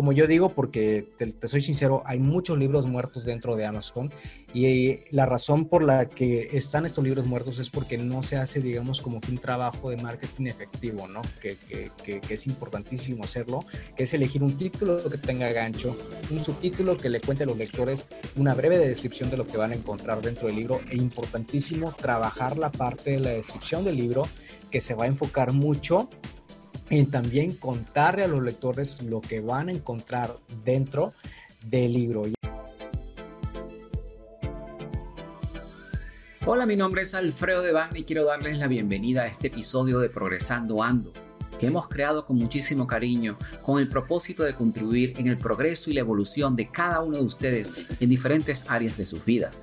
como yo digo, porque te, soy sincero, hay muchos libros muertos dentro de Amazon y la razón por la que están estos libros muertos es porque no se hace, digamos, como que un trabajo de marketing efectivo, ¿no? Que, que, que es importantísimo hacerlo, que es elegir un título que tenga gancho, un subtítulo que le cuente a los lectores una breve descripción de lo que van a encontrar dentro del libro e importantísimo trabajar la parte de la descripción del libro que se va a enfocar mucho y también contarle a los lectores lo que van a encontrar dentro del libro. Hola, mi nombre es Alfredo Devane y quiero darles la bienvenida a este episodio de Progresando Ando, que hemos creado con muchísimo cariño, con el propósito de contribuir en el progreso y la evolución de cada uno de ustedes en diferentes áreas de sus vidas.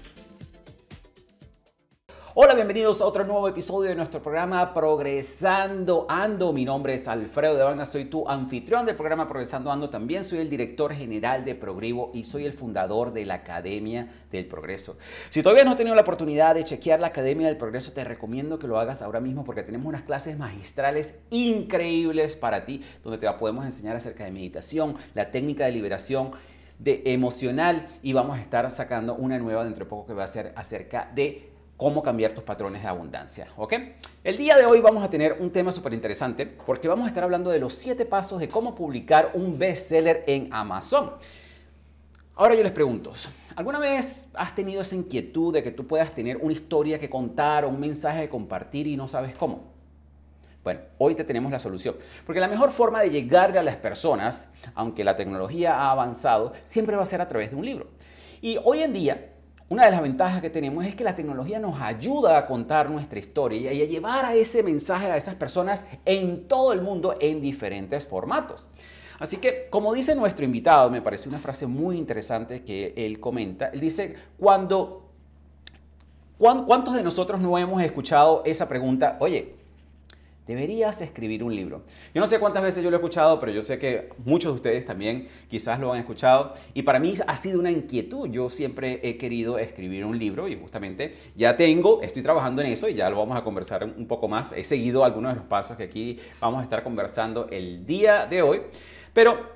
Hola, bienvenidos a otro nuevo episodio de nuestro programa Progresando Ando. Mi nombre es Alfredo de Banda, soy tu anfitrión del programa Progresando Ando. También soy el director general de Progrivo y soy el fundador de la Academia del Progreso. Si todavía no has tenido la oportunidad de chequear la Academia del Progreso, te recomiendo que lo hagas ahora mismo porque tenemos unas clases magistrales increíbles para ti, donde te podemos enseñar acerca de meditación, la técnica de liberación de emocional y vamos a estar sacando una nueva dentro de poco que va a ser acerca de cómo cambiar tus patrones de abundancia. ¿ok? El día de hoy vamos a tener un tema súper interesante porque vamos a estar hablando de los siete pasos de cómo publicar un bestseller en Amazon. Ahora yo les pregunto, ¿alguna vez has tenido esa inquietud de que tú puedas tener una historia que contar o un mensaje que compartir y no sabes cómo? Bueno, hoy te tenemos la solución. Porque la mejor forma de llegarle a las personas, aunque la tecnología ha avanzado, siempre va a ser a través de un libro. Y hoy en día una de las ventajas que tenemos es que la tecnología nos ayuda a contar nuestra historia y a llevar a ese mensaje a esas personas en todo el mundo en diferentes formatos. Así que, como dice nuestro invitado, me parece una frase muy interesante que él comenta. Él dice, cuando, ¿cuántos de nosotros no hemos escuchado esa pregunta? Oye, Deberías escribir un libro. Yo no sé cuántas veces yo lo he escuchado, pero yo sé que muchos de ustedes también quizás lo han escuchado. Y para mí ha sido una inquietud. Yo siempre he querido escribir un libro y justamente ya tengo, estoy trabajando en eso y ya lo vamos a conversar un poco más. He seguido algunos de los pasos que aquí vamos a estar conversando el día de hoy. Pero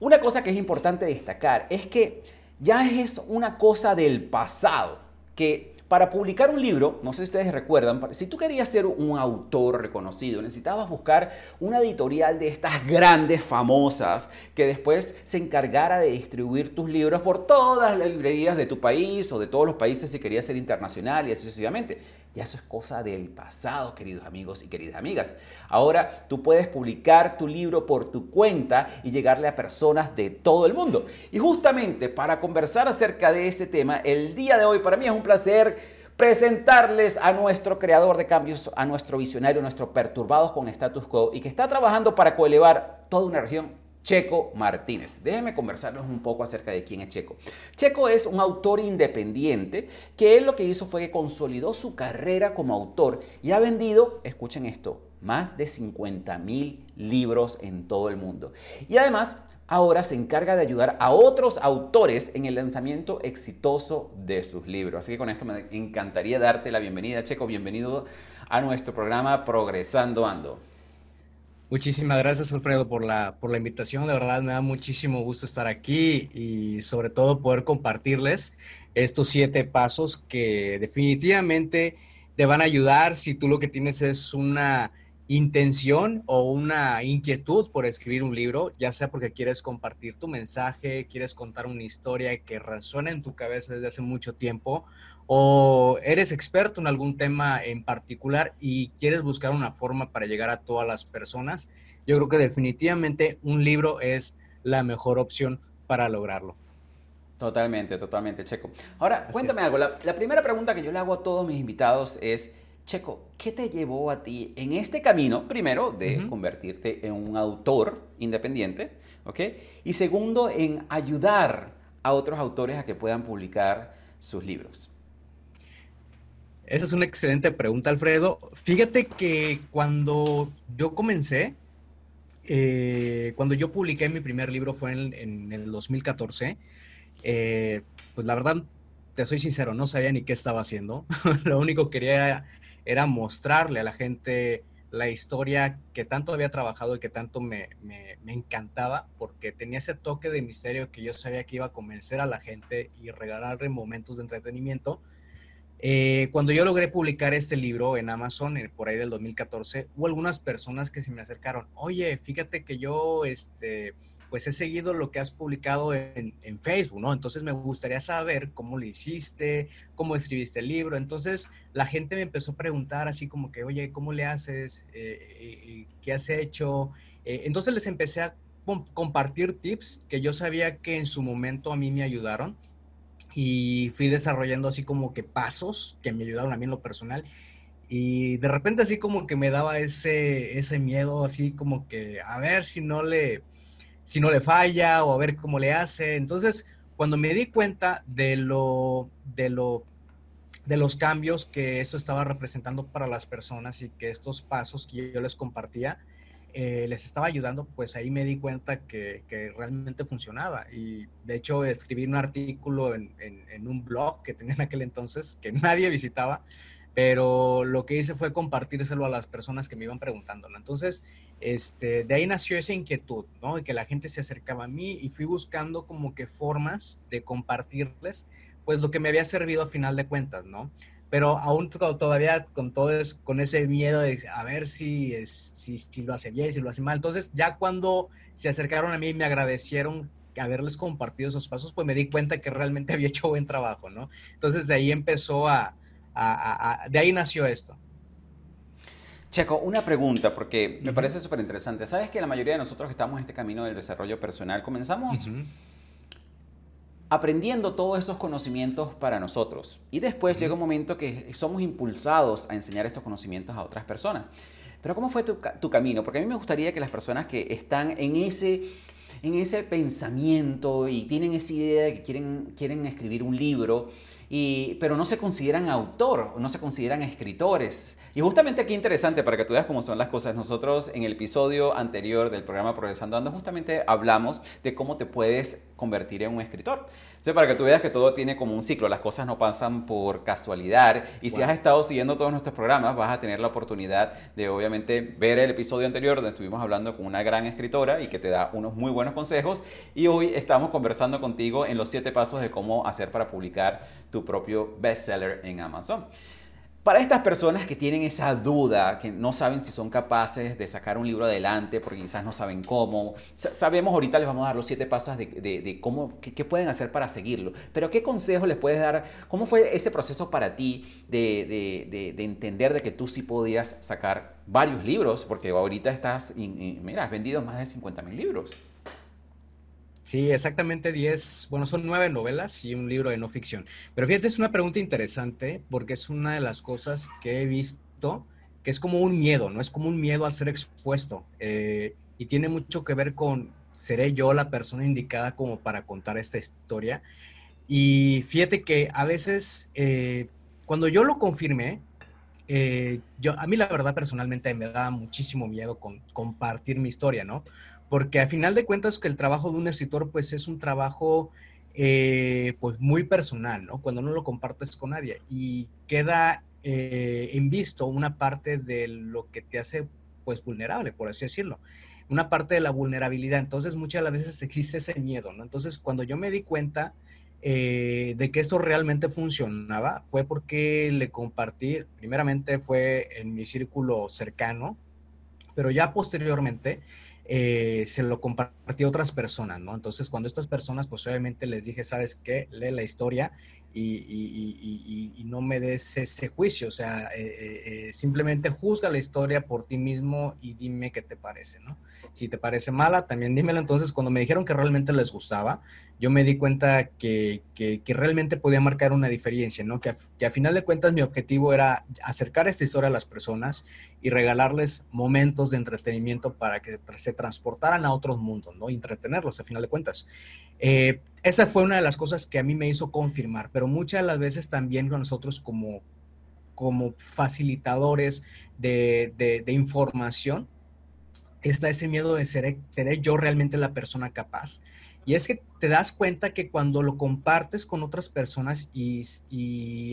una cosa que es importante destacar es que ya es una cosa del pasado que para publicar un libro, no sé si ustedes recuerdan, si tú querías ser un autor reconocido, necesitabas buscar una editorial de estas grandes, famosas, que después se encargara de distribuir tus libros por todas las librerías de tu país o de todos los países si querías ser internacional y así sucesivamente. Ya eso es cosa del pasado, queridos amigos y queridas amigas. Ahora tú puedes publicar tu libro por tu cuenta y llegarle a personas de todo el mundo. Y justamente para conversar acerca de ese tema, el día de hoy para mí es un placer presentarles a nuestro creador de cambios, a nuestro visionario, nuestro perturbados con status quo y que está trabajando para coelevar toda una región Checo Martínez. Déjenme conversarles un poco acerca de quién es Checo. Checo es un autor independiente que él lo que hizo fue que consolidó su carrera como autor y ha vendido, escuchen esto, más de 50 mil libros en todo el mundo. Y además, ahora se encarga de ayudar a otros autores en el lanzamiento exitoso de sus libros. Así que con esto me encantaría darte la bienvenida, Checo. Bienvenido a nuestro programa Progresando Ando. Muchísimas gracias, Alfredo, por la, por la invitación. De verdad, me da muchísimo gusto estar aquí y sobre todo poder compartirles estos siete pasos que definitivamente te van a ayudar si tú lo que tienes es una intención o una inquietud por escribir un libro, ya sea porque quieres compartir tu mensaje, quieres contar una historia que resuena en tu cabeza desde hace mucho tiempo, o eres experto en algún tema en particular y quieres buscar una forma para llegar a todas las personas, yo creo que definitivamente un libro es la mejor opción para lograrlo. Totalmente, totalmente, Checo. Ahora, cuéntame algo. La, la primera pregunta que yo le hago a todos mis invitados es, Checo, ¿qué te llevó a ti en este camino, primero, de convertirte en un autor independiente, ¿ok? Y segundo, en ayudar a otros autores a que puedan publicar sus libros. Esa es una excelente pregunta, Alfredo. Fíjate que cuando yo comencé, eh, cuando yo publiqué mi primer libro fue en, el 2014, eh, pues la verdad, te soy sincero, no sabía ni qué estaba haciendo. Lo único que quería era mostrarle a la gente la historia que tanto había trabajado y que tanto me, encantaba, porque tenía ese toque de misterio que yo sabía que iba a convencer a la gente y regalarle momentos de entretenimiento. Eh, cuando yo logré publicar este libro en Amazon, por ahí del 2014, hubo algunas personas que se me acercaron, oye, fíjate que yo, este, pues he seguido lo que has publicado en, Facebook, ¿no? Entonces me gustaría saber cómo lo hiciste, cómo escribiste el libro. Entonces la gente me empezó a preguntar así como que, oye, ¿cómo le haces? Eh, eh, ¿Qué has hecho? Eh, entonces les empecé a compartir tips que yo sabía que en su momento a mí me ayudaron y fui desarrollando así como que pasos que me ayudaron a mí en lo personal. Y de repente así como que me daba ese, ese miedo, así como que a ver si no le, si no le falla o a ver cómo le hace. Entonces, cuando me di cuenta de lo, de lo, de los cambios que esto estaba representando para las personas y que estos pasos que yo les compartía eh, les estaba ayudando, pues ahí me di cuenta que, realmente funcionaba. Y de hecho escribí un artículo en, un blog que tenía en aquel entonces que nadie visitaba, pero lo que hice fue compartírselo a las personas que me iban preguntando. Entonces, este, de ahí nació esa inquietud, ¿no? Y que la gente se acercaba a mí y fui buscando como que formas de compartirles, pues lo que me había servido a final de cuentas, ¿no? Pero aún todavía con todo con ese miedo de a ver si, es, si, si lo hace bien, si lo hace mal. Entonces, ya cuando se acercaron a mí y me agradecieron haberles compartido esos pasos, pues me di cuenta que realmente había hecho buen trabajo, ¿no? Entonces, de ahí empezó a, a, a de ahí nació esto. Checo, una pregunta, porque me parece súper interesante. ¿Sabes que la mayoría de nosotros que estamos en este camino del desarrollo personal comenzamos aprendiendo todos esos conocimientos para nosotros? Y después llega un momento que somos impulsados a enseñar estos conocimientos a otras personas. Pero ¿cómo fue tu, tu camino? Porque a mí me gustaría que las personas que están en ese en ese pensamiento y tienen esa idea de que quieren, quieren escribir un libro, y, pero no se consideran autor, no se consideran escritores. Y justamente aquí interesante para que tú veas cómo son las cosas. Nosotros en el episodio anterior del programa Progresando Ando justamente hablamos de cómo te puedes convertir en un escritor. Entonces, para que tú veas que todo tiene como un ciclo, las cosas no pasan por casualidad. Y si has estado siguiendo todos nuestros programas, vas a tener la oportunidad de obviamente ver el episodio anterior donde estuvimos hablando con una gran escritora y que te da unos muy buenos consejos. Y hoy estamos conversando contigo en los siete pasos de cómo hacer para publicar tu propio bestseller en Amazon. Para estas personas que tienen esa duda, que no saben si son capaces de sacar un libro adelante porque quizás no saben cómo, sabemos ahorita les vamos a dar los siete pasos de, cómo, qué, pueden hacer para seguirlo, pero ¿qué consejo les puedes dar? ¿Cómo fue ese proceso para ti de, entender de que tú sí podías sacar varios libros? Porque ahorita estás, mira, has vendido más de 50 mil libros. Sí, exactamente 10, bueno, son nueve novelas y un libro de no ficción. Pero fíjate, es una pregunta interesante porque es una de las cosas que he visto que es como un miedo, ¿no? Es como un miedo a ser expuesto eh, y tiene mucho que ver con, ¿seré yo la persona indicada como para contar esta historia? Y fíjate que a veces, eh, cuando yo lo confirmé, eh, yo, a mí la verdad personalmente me da muchísimo miedo compartir mi historia, ¿no? Porque al final de cuentas que el trabajo de un escritor pues es un trabajo eh, pues muy personal, ¿no? Cuando no lo compartes con nadie y queda eh, en visto una parte de lo que te hace pues vulnerable, por así decirlo, una parte de la vulnerabilidad. Entonces muchas las veces existe ese miedo, ¿no? Entonces cuando yo me di cuenta eh, de que esto realmente funcionaba fue porque le compartí, primeramente fue en mi círculo cercano, pero ya posteriormente eh, se lo compartí a otras personas, ¿no? Entonces, cuando estas personas, pues obviamente les dije, ¿sabes qué? Lee la historia y, no me des ese juicio, o sea, eh, eh, simplemente juzga la historia por ti mismo y dime qué te parece, ¿no? Si te parece mala, también dímelo. Entonces, cuando me dijeron que realmente les gustaba, yo me di cuenta que, que, realmente podía marcar una diferencia, ¿no? Que a, final de cuentas mi objetivo era acercar esta historia a las personas y regalarles momentos de entretenimiento para que se transportaran a otros mundos, ¿no? Y entretenerlos a final de cuentas. Eh, esa fue una de las cosas que a mí me hizo confirmar, pero muchas de las veces también nosotros como, como facilitadores de, información, está ese miedo de ser, seré yo realmente la persona capaz. Y es que te das cuenta que cuando lo compartes con otras personas y,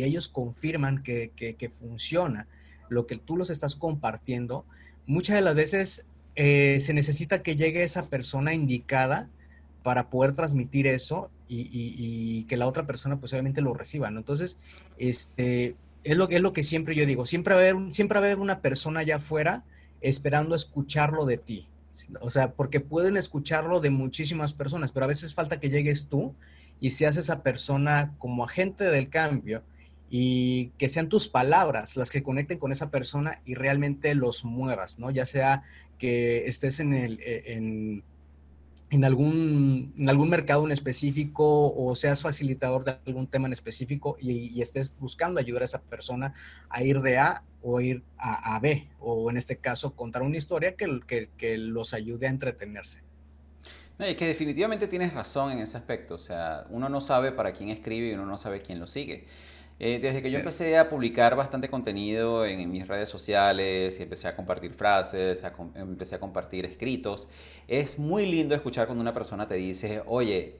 ellos confirman que, funciona lo que tú los estás compartiendo, muchas de las veces eh, se necesita que llegue esa persona indicada para poder transmitir eso y, que la otra persona pues obviamente lo reciba, ¿no? Entonces, este, es lo, que siempre yo digo, siempre va, a haber, siempre haber una persona allá afuera esperando escucharlo de ti. O sea, porque pueden escucharlo de muchísimas personas, pero a veces falta que llegues tú y seas esa persona como agente del cambio y que sean tus palabras las que conecten con esa persona y realmente los muevas, ¿no? Ya sea que estés en el, e, en, en algún, en algún mercado en específico o seas facilitador de algún tema en específico y, estés buscando ayudar a esa persona a ir de A o ir a, B, o en este caso contar una historia que, que, que los ayude a entretenerse. No, que definitivamente tienes razón en ese aspecto, o sea, uno no sabe para quién escribe y uno no sabe quién lo sigue. Eh, desde que yo empecé a publicar bastante contenido en, mis redes sociales y empecé a compartir frases, empecé a compartir escritos, es muy lindo escuchar cuando una persona te dice, oye,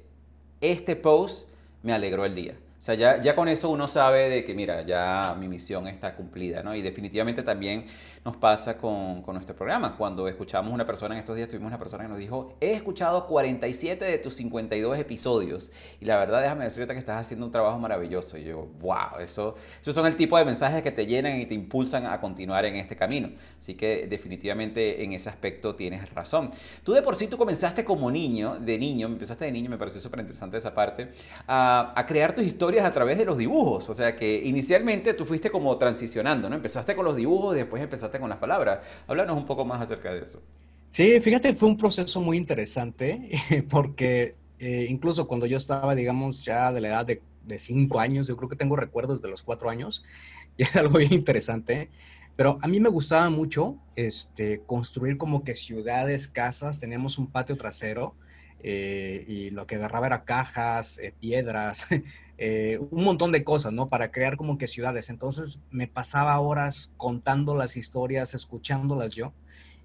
este post me alegró el día. Sea, ya, ya con eso uno sabe de que, mira, ya mi misión está cumplida, ¿no? Y definitivamente también nos pasa con, con, nuestro programa. Cuando escuchamos una persona, en estos días tuvimos una persona que nos dijo, he escuchado 47 de tus 52 episodios y la verdad déjame decirte que estás haciendo un trabajo maravilloso. Y yo, wow, eso, esos son el tipo de mensajes que te llenan y te impulsan a continuar en este camino. Así que definitivamente en ese aspecto tienes razón. Tú de por sí tú comenzaste como niño, de niño, empezaste de niño, me pareció súper interesante esa parte, a, a crear tus historias a través de los dibujos. O sea que inicialmente tú fuiste como transicionando, ¿no? Empezaste con los dibujos y después empezaste con las palabras. Háblanos un poco más acerca de eso. Sí, fíjate, fue un proceso muy interesante porque eh, incluso cuando yo estaba, digamos, ya de la edad de, de, cinco años, yo creo que tengo recuerdos de los cuatro años, y es algo bien interesante. Pero a mí me gustaba mucho este, construir como que ciudades, casas, teníamos un patio trasero eh, y lo que agarraba era cajas, eh, piedras, Eh, un montón de cosas, ¿no? Para crear como que ciudades. Entonces me pasaba horas contando las historias, escuchándolas yo.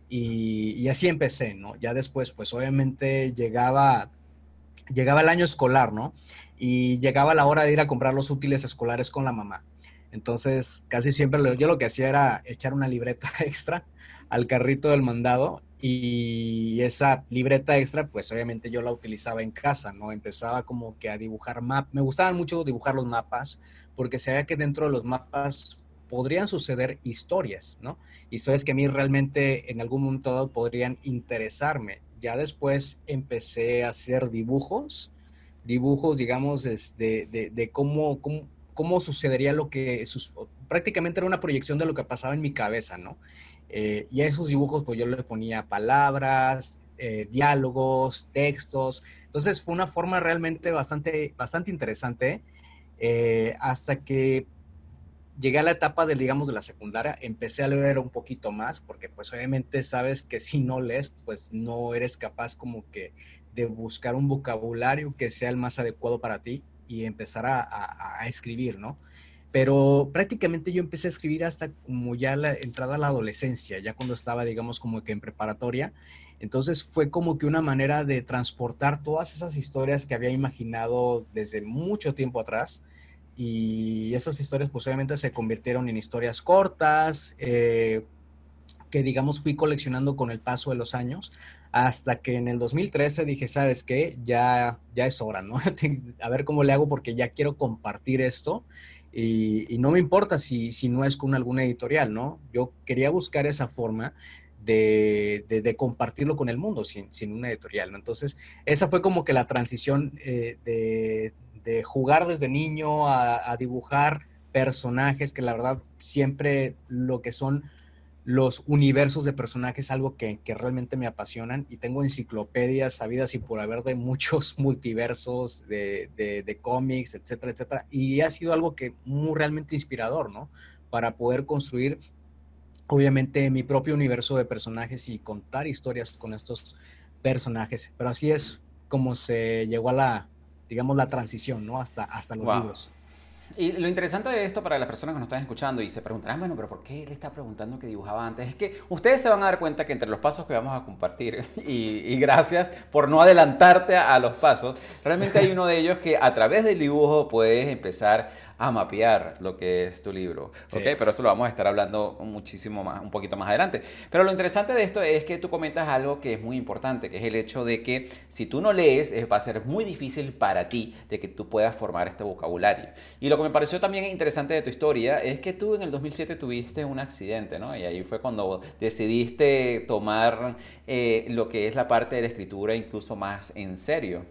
Y, así empecé, ¿no? Ya después, pues obviamente llegaba, llegaba el año escolar, ¿no? Y llegaba la hora de ir a comprar los útiles escolares con la mamá. Entonces, casi siempre yo lo que hacía era echar una libreta extra al carrito del mandado y esa libreta extra, pues obviamente yo la utilizaba en casa, ¿no? Empezaba como que a dibujar mapas. Me gustaban mucho dibujar los mapas porque sabía que dentro de los mapas podrían suceder historias, ¿no? Historias que a mí realmente en algún momento dado podrían interesarme. Ya después empecé a hacer dibujos, dibujos, digamos, de, de, de cómo, cómo, cómo, sucedería lo que... prácticamente era una proyección de lo que pasaba en mi cabeza, ¿no? Eh, y a esos dibujos pues yo le ponía palabras, eh, diálogos, textos. Entonces fue una forma realmente bastante, bastante interesante eh, hasta que llegué a la etapa de, digamos, de la secundaria, empecé a leer un poquito más, porque pues obviamente sabes que si no lees, pues no eres capaz como que de buscar un vocabulario que sea el más adecuado para ti y empezar a escribir, ¿no? Pero prácticamente yo empecé a escribir hasta como ya la entrada a la adolescencia, ya cuando estaba, digamos, como que en preparatoria. Entonces fue como que una manera de transportar todas esas historias que había imaginado desde mucho tiempo atrás. Y esas historias posiblemente se convirtieron en historias cortas, eh, que digamos fui coleccionando con el paso de los años, hasta que en el 2013 dije, ¿sabes qué? Ya, ya es hora, ¿no? a ver cómo le hago porque ya quiero compartir esto y, no me importa si, si, no es con alguna editorial, ¿no? Yo quería buscar esa forma de, de, compartirlo con el mundo sin, sin, una editorial, ¿no? Entonces, esa fue como que la transición eh, de, de, jugar desde niño a, a dibujar personajes que la verdad siempre lo que son los universos de personajes, algo que, realmente me apasionan y tengo enciclopedias sabidas y por haber de muchos multiversos de, de, cómics, etcétera, etcétera. Y ha sido algo que muy realmente inspirador, ¿no? Para poder construir, obviamente, mi propio universo de personajes y contar historias con estos personajes. Pero así es como se llegó a la, digamos, la transición, ¿no? Hasta, hasta los libros. Y lo interesante de esto para las personas que nos están escuchando y se preguntarán, bueno, pero ¿por qué él está preguntando que dibujaba antes? Es que ustedes se van a dar cuenta que entre los pasos que vamos a compartir, y, gracias por no adelantarte a, a los pasos, realmente hay uno de ellos que a través del dibujo puedes empezar a mapear lo que es tu libro. Pero eso lo vamos a estar hablando muchísimo más, un poquito más adelante. Pero lo interesante de esto es que tú comentas algo que es muy importante, que es el hecho de que si tú no lees, va a ser muy difícil para ti de que tú puedas formar este vocabulario. Y lo que me pareció también interesante de tu historia es que tú en el 2007 tuviste un accidente, ¿no? Y ahí fue cuando decidiste tomar eh, lo que es la parte de la escritura incluso más en serio.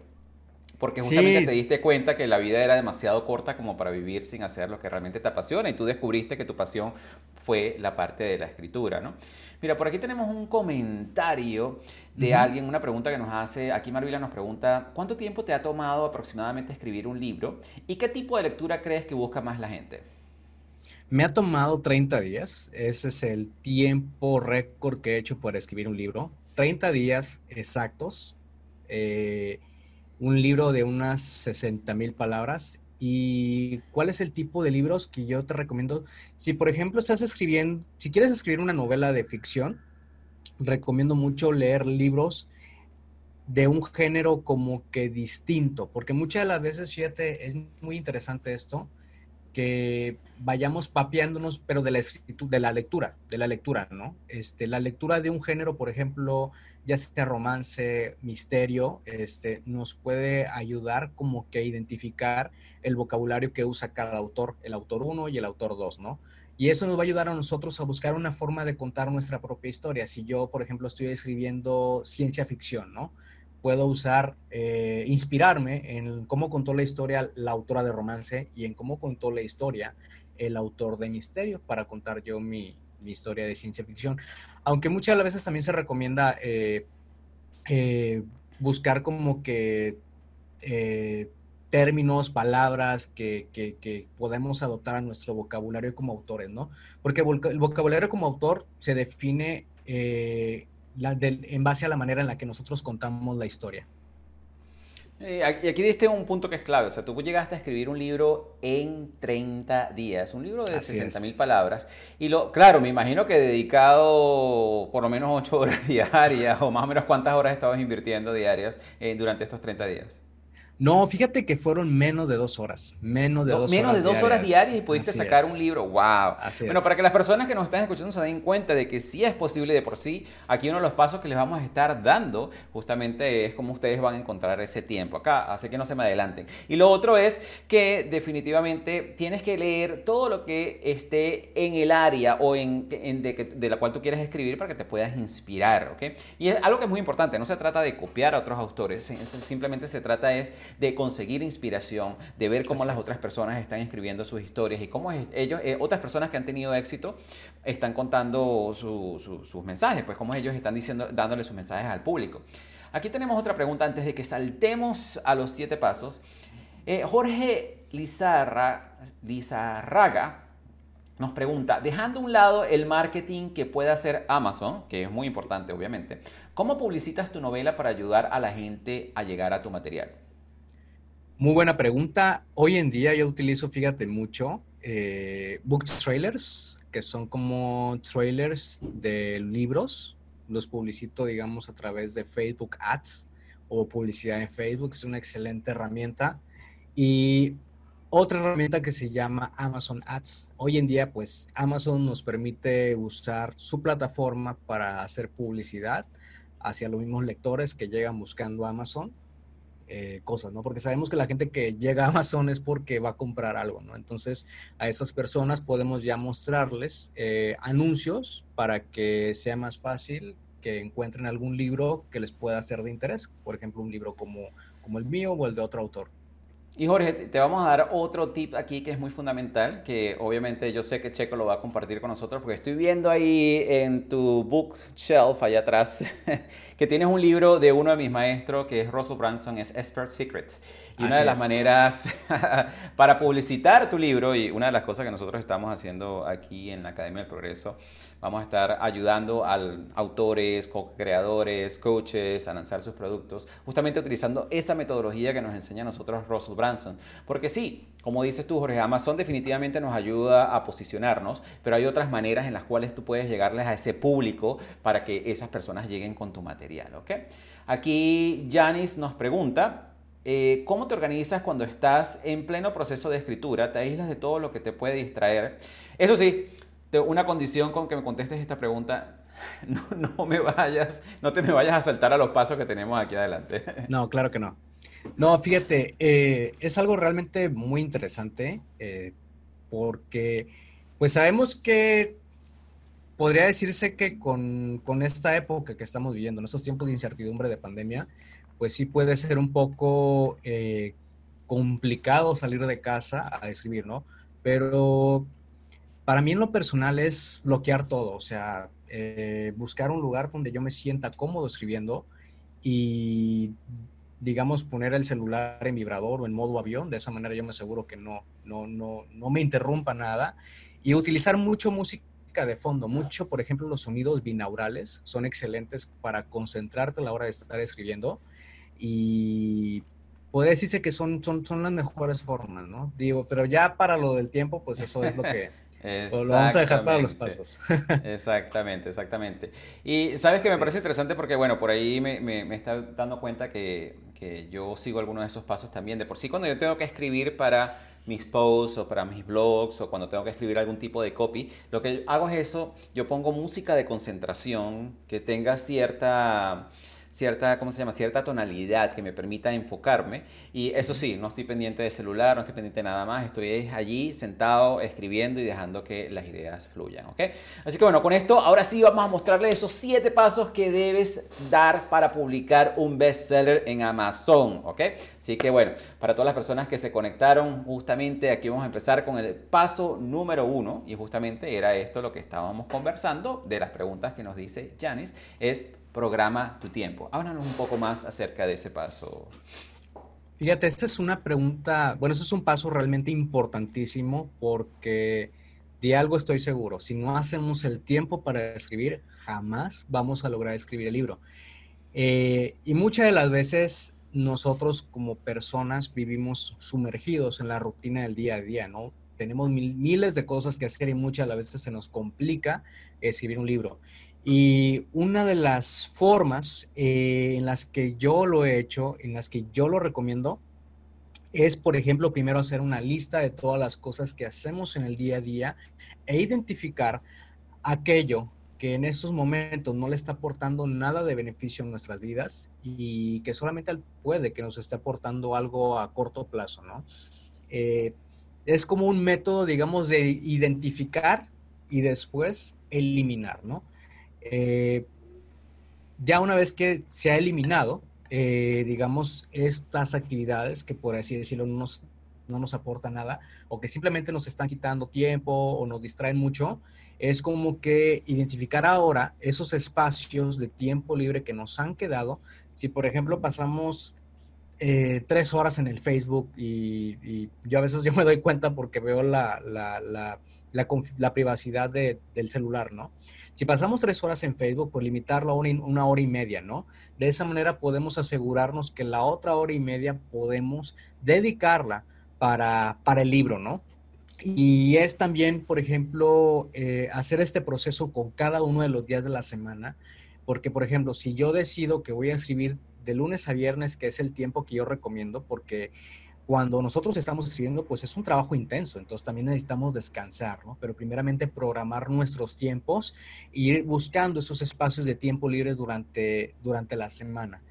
Porque justamente te diste cuenta que la vida era demasiado corta como para vivir sin hacer lo que realmente te apasiona y tú descubriste que tu pasión fue la parte de la escritura, ¿no? Mira, por aquí tenemos un comentario de alguien, una pregunta que nos hace, aquí Marvila nos pregunta, ¿cuánto tiempo te ha tomado aproximadamente escribir un libro y qué tipo de lectura crees que busca más la gente? Me ha tomado 30 días, ese es el tiempo récord que he hecho para escribir un libro, 30 días exactos. Eh, un libro de unas 60 mil palabras. ¿Y cuál es el tipo de libros que yo te recomiendo? Si, por ejemplo, estás escribiendo, si quieres escribir una novela de ficción, recomiendo mucho leer libros de un género como que distinto, porque muchas de las veces, fíjate, es muy interesante esto, que vayamos papeándonos, pero de la escritura, de la lectura, de la lectura, ¿no? Este, la lectura de un género, por ejemplo, ya sea romance, misterio, este, nos puede ayudar como que a identificar el vocabulario que usa cada autor, el autor 1 y el autor 2, ¿no? Y eso nos va a ayudar a nosotros a buscar una forma de contar nuestra propia historia. Si yo, por ejemplo, estoy escribiendo ciencia ficción, ¿no? Puedo usar, eh, inspirarme en cómo contó la historia la autora de romance y en cómo contó la historia el autor de misterio para contar yo mi, mi historia de ciencia ficción. Aunque muchas veces también se recomienda eh, eh, buscar como que términos, palabras que, que, podemos adoptar a nuestro vocabulario como autores, ¿no? Porque el vocabulario como autor se define en base a la manera en la que nosotros contamos la historia. Eh, y aquí diste un punto que es clave, o sea, tú llegaste a escribir un libro en 30 días, un libro de 60 mil palabras, y lo, claro, me imagino que dedicado por lo menos 8 horas diarias, o más o menos cuántas horas estabas invirtiendo diarias eh, durante estos 30 días. No, fíjate que fueron menos de dos horas. Menos de dos menos horas. Menos de dos horas diarias y pudiste sacar un libro. ¡Wow! Así bueno, para que las personas que nos están escuchando se den cuenta de que sí es posible de por sí, aquí uno de los pasos que les vamos a estar dando justamente es cómo ustedes van a encontrar ese tiempo acá. Así que no se me adelanten. Y lo otro es que definitivamente tienes que leer todo lo que esté en el área o en, de, de, la cual tú quieres escribir para que te puedas inspirar. ¿ok? Y es algo que es muy importante. No se trata de copiar a otros autores. Simplemente se trata es de conseguir inspiración, de ver cómo las otras personas están escribiendo sus historias y cómo ellos, eh, otras personas que han tenido éxito están contando sus mensajes, pues cómo ellos están diciendo, dándole sus mensajes al público. Aquí tenemos otra pregunta antes de que saltemos a los siete pasos. Eh, Jorge Lizarra, Lizarraga nos pregunta, dejando a un lado el marketing que puede hacer Amazon, que es muy importante obviamente, ¿cómo publicitas tu novela para ayudar a la gente a llegar a tu material? Muy buena pregunta. Hoy en día yo utilizo, fíjate mucho, eh, book trailers, que son como trailers de libros. Los publicito, digamos, a través de Facebook Ads o publicidad en Facebook. Es una excelente herramienta. Y otra herramienta que se llama Amazon Ads. Hoy en día, pues Amazon nos permite usar su plataforma para hacer publicidad hacia los mismos lectores que llegan buscando Amazon eh, cosas, ¿no? Porque sabemos que la gente que llega a Amazon es porque va a comprar algo, ¿no? Entonces, a esas personas podemos ya mostrarles eh, anuncios para que sea más fácil que encuentren algún libro que les pueda ser de interés. Por ejemplo, un libro como, como el mío o el de otro autor. Y Jorge, te vamos a dar otro tip aquí que es muy fundamental, que obviamente yo sé que Checo lo va a compartir con nosotros, porque estoy viendo ahí en tu bookshelf, allá atrás, que tienes un libro de uno de mis maestros, que es Russell Branson, es Expert Secrets. Y una de las maneras para publicitar tu libro, y una de las cosas que nosotros estamos haciendo aquí en la Academia del Progreso, Vamos a estar ayudando a autores, co-creadores, coaches a lanzar sus productos, justamente utilizando esa metodología que nos enseña a nosotros Russell Branson. Porque sí, como dices tú, Jorge, Amazon definitivamente nos ayuda a posicionarnos, pero hay otras maneras en las cuales tú puedes llegarles a ese público para que esas personas lleguen con tu material. ¿ok? Aquí Janis nos pregunta, eh, ¿Cómo te organizas cuando estás en pleno proceso de escritura? ¿Te aíslas de todo lo que te puede distraer? Eso sí, una condición con que me contestes esta pregunta, no, me vayas, no te me vayas a saltar a los pasos que tenemos aquí adelante. No, claro que no. No, fíjate, eh, es algo realmente muy interesante eh, porque pues sabemos que podría decirse que con, con, esta época que estamos viviendo, en estos tiempos de incertidumbre de pandemia, pues sí puede ser un poco eh, complicado salir de casa a escribir, ¿no? Pero para mí en lo personal es bloquear todo, o sea, eh, buscar un lugar donde yo me sienta cómodo escribiendo y, digamos, poner el celular en vibrador o en modo avión, de esa manera yo me aseguro que no, no, no, no me interrumpa nada y utilizar mucho música de fondo, mucho, por ejemplo, los sonidos binaurales son excelentes para concentrarte a la hora de estar escribiendo y podría decirse que son, son, son las mejores formas, ¿no? Digo, pero ya para lo del tiempo, pues eso es lo que... lo vamos a dejar para los pasos. exactamente, exactamente. Y sabes que me parece interesante porque, bueno, por ahí me, me, me está dando cuenta que, que, yo sigo algunos de esos pasos también. De por sí, cuando yo tengo que escribir para mis posts o para mis blogs o cuando tengo que escribir algún tipo de copy, lo que hago es eso, yo pongo música de concentración que tenga cierta cierta, ¿cómo se llama? Cierta tonalidad que me permita enfocarme. Y eso sí, no estoy pendiente de celular, no estoy pendiente de nada más, estoy allí sentado escribiendo y dejando que las ideas fluyan, ¿ok? Así que bueno, con esto ahora sí vamos a mostrarle esos siete pasos que debes dar para publicar un bestseller en Amazon, ¿ok? Así que bueno, para todas las personas que se conectaron, justamente aquí vamos a empezar con el paso número uno y justamente era esto lo que estábamos conversando de las preguntas que nos dice Janice, es programa tu tiempo. Háblanos un poco más acerca de ese paso. Fíjate, esta es una pregunta, bueno, eso es un paso realmente importantísimo porque de algo estoy seguro, si no hacemos el tiempo para escribir, jamás vamos a lograr escribir el libro. Eh, y muchas de las veces nosotros como personas vivimos sumergidos en la rutina del día a día, ¿no? Tenemos miles de cosas que hacer y muchas de las veces se nos complica escribir un libro. Y una de las formas eh, en las que yo lo he hecho, en las que yo lo recomiendo, es, por ejemplo, primero hacer una lista de todas las cosas que hacemos en el día a día e identificar aquello que en estos momentos no le está aportando nada de beneficio en nuestras vidas y que solamente puede que nos esté aportando algo a corto plazo, ¿no? Eh, es como un método, digamos, de identificar y después eliminar, ¿no? Eh, ya una vez que se ha eliminado, eh, digamos, estas actividades que por así decirlo no nos, no nos aportan nada o que simplemente nos están quitando tiempo o nos distraen mucho, es como que identificar ahora esos espacios de tiempo libre que nos han quedado. Si, por ejemplo, pasamos eh, tres horas en el Facebook y, yo a veces yo me doy cuenta porque veo la, la, la, la privacidad de, del celular, ¿no? Si pasamos tres horas en Facebook, pues limitarlo a una, hora y media, ¿no? De esa manera podemos asegurarnos que la otra hora y media podemos dedicarla para, para el libro, ¿no? Y es también, por ejemplo, eh, hacer este proceso con cada uno de los días de la semana, porque, por ejemplo, si yo decido que voy a escribir de lunes a viernes, que es el tiempo que yo recomiendo, porque cuando nosotros estamos escribiendo, pues es un trabajo intenso, entonces también necesitamos descansar, ¿no? Pero primeramente programar nuestros tiempos e ir buscando esos espacios de tiempo libres durante, durante la semana.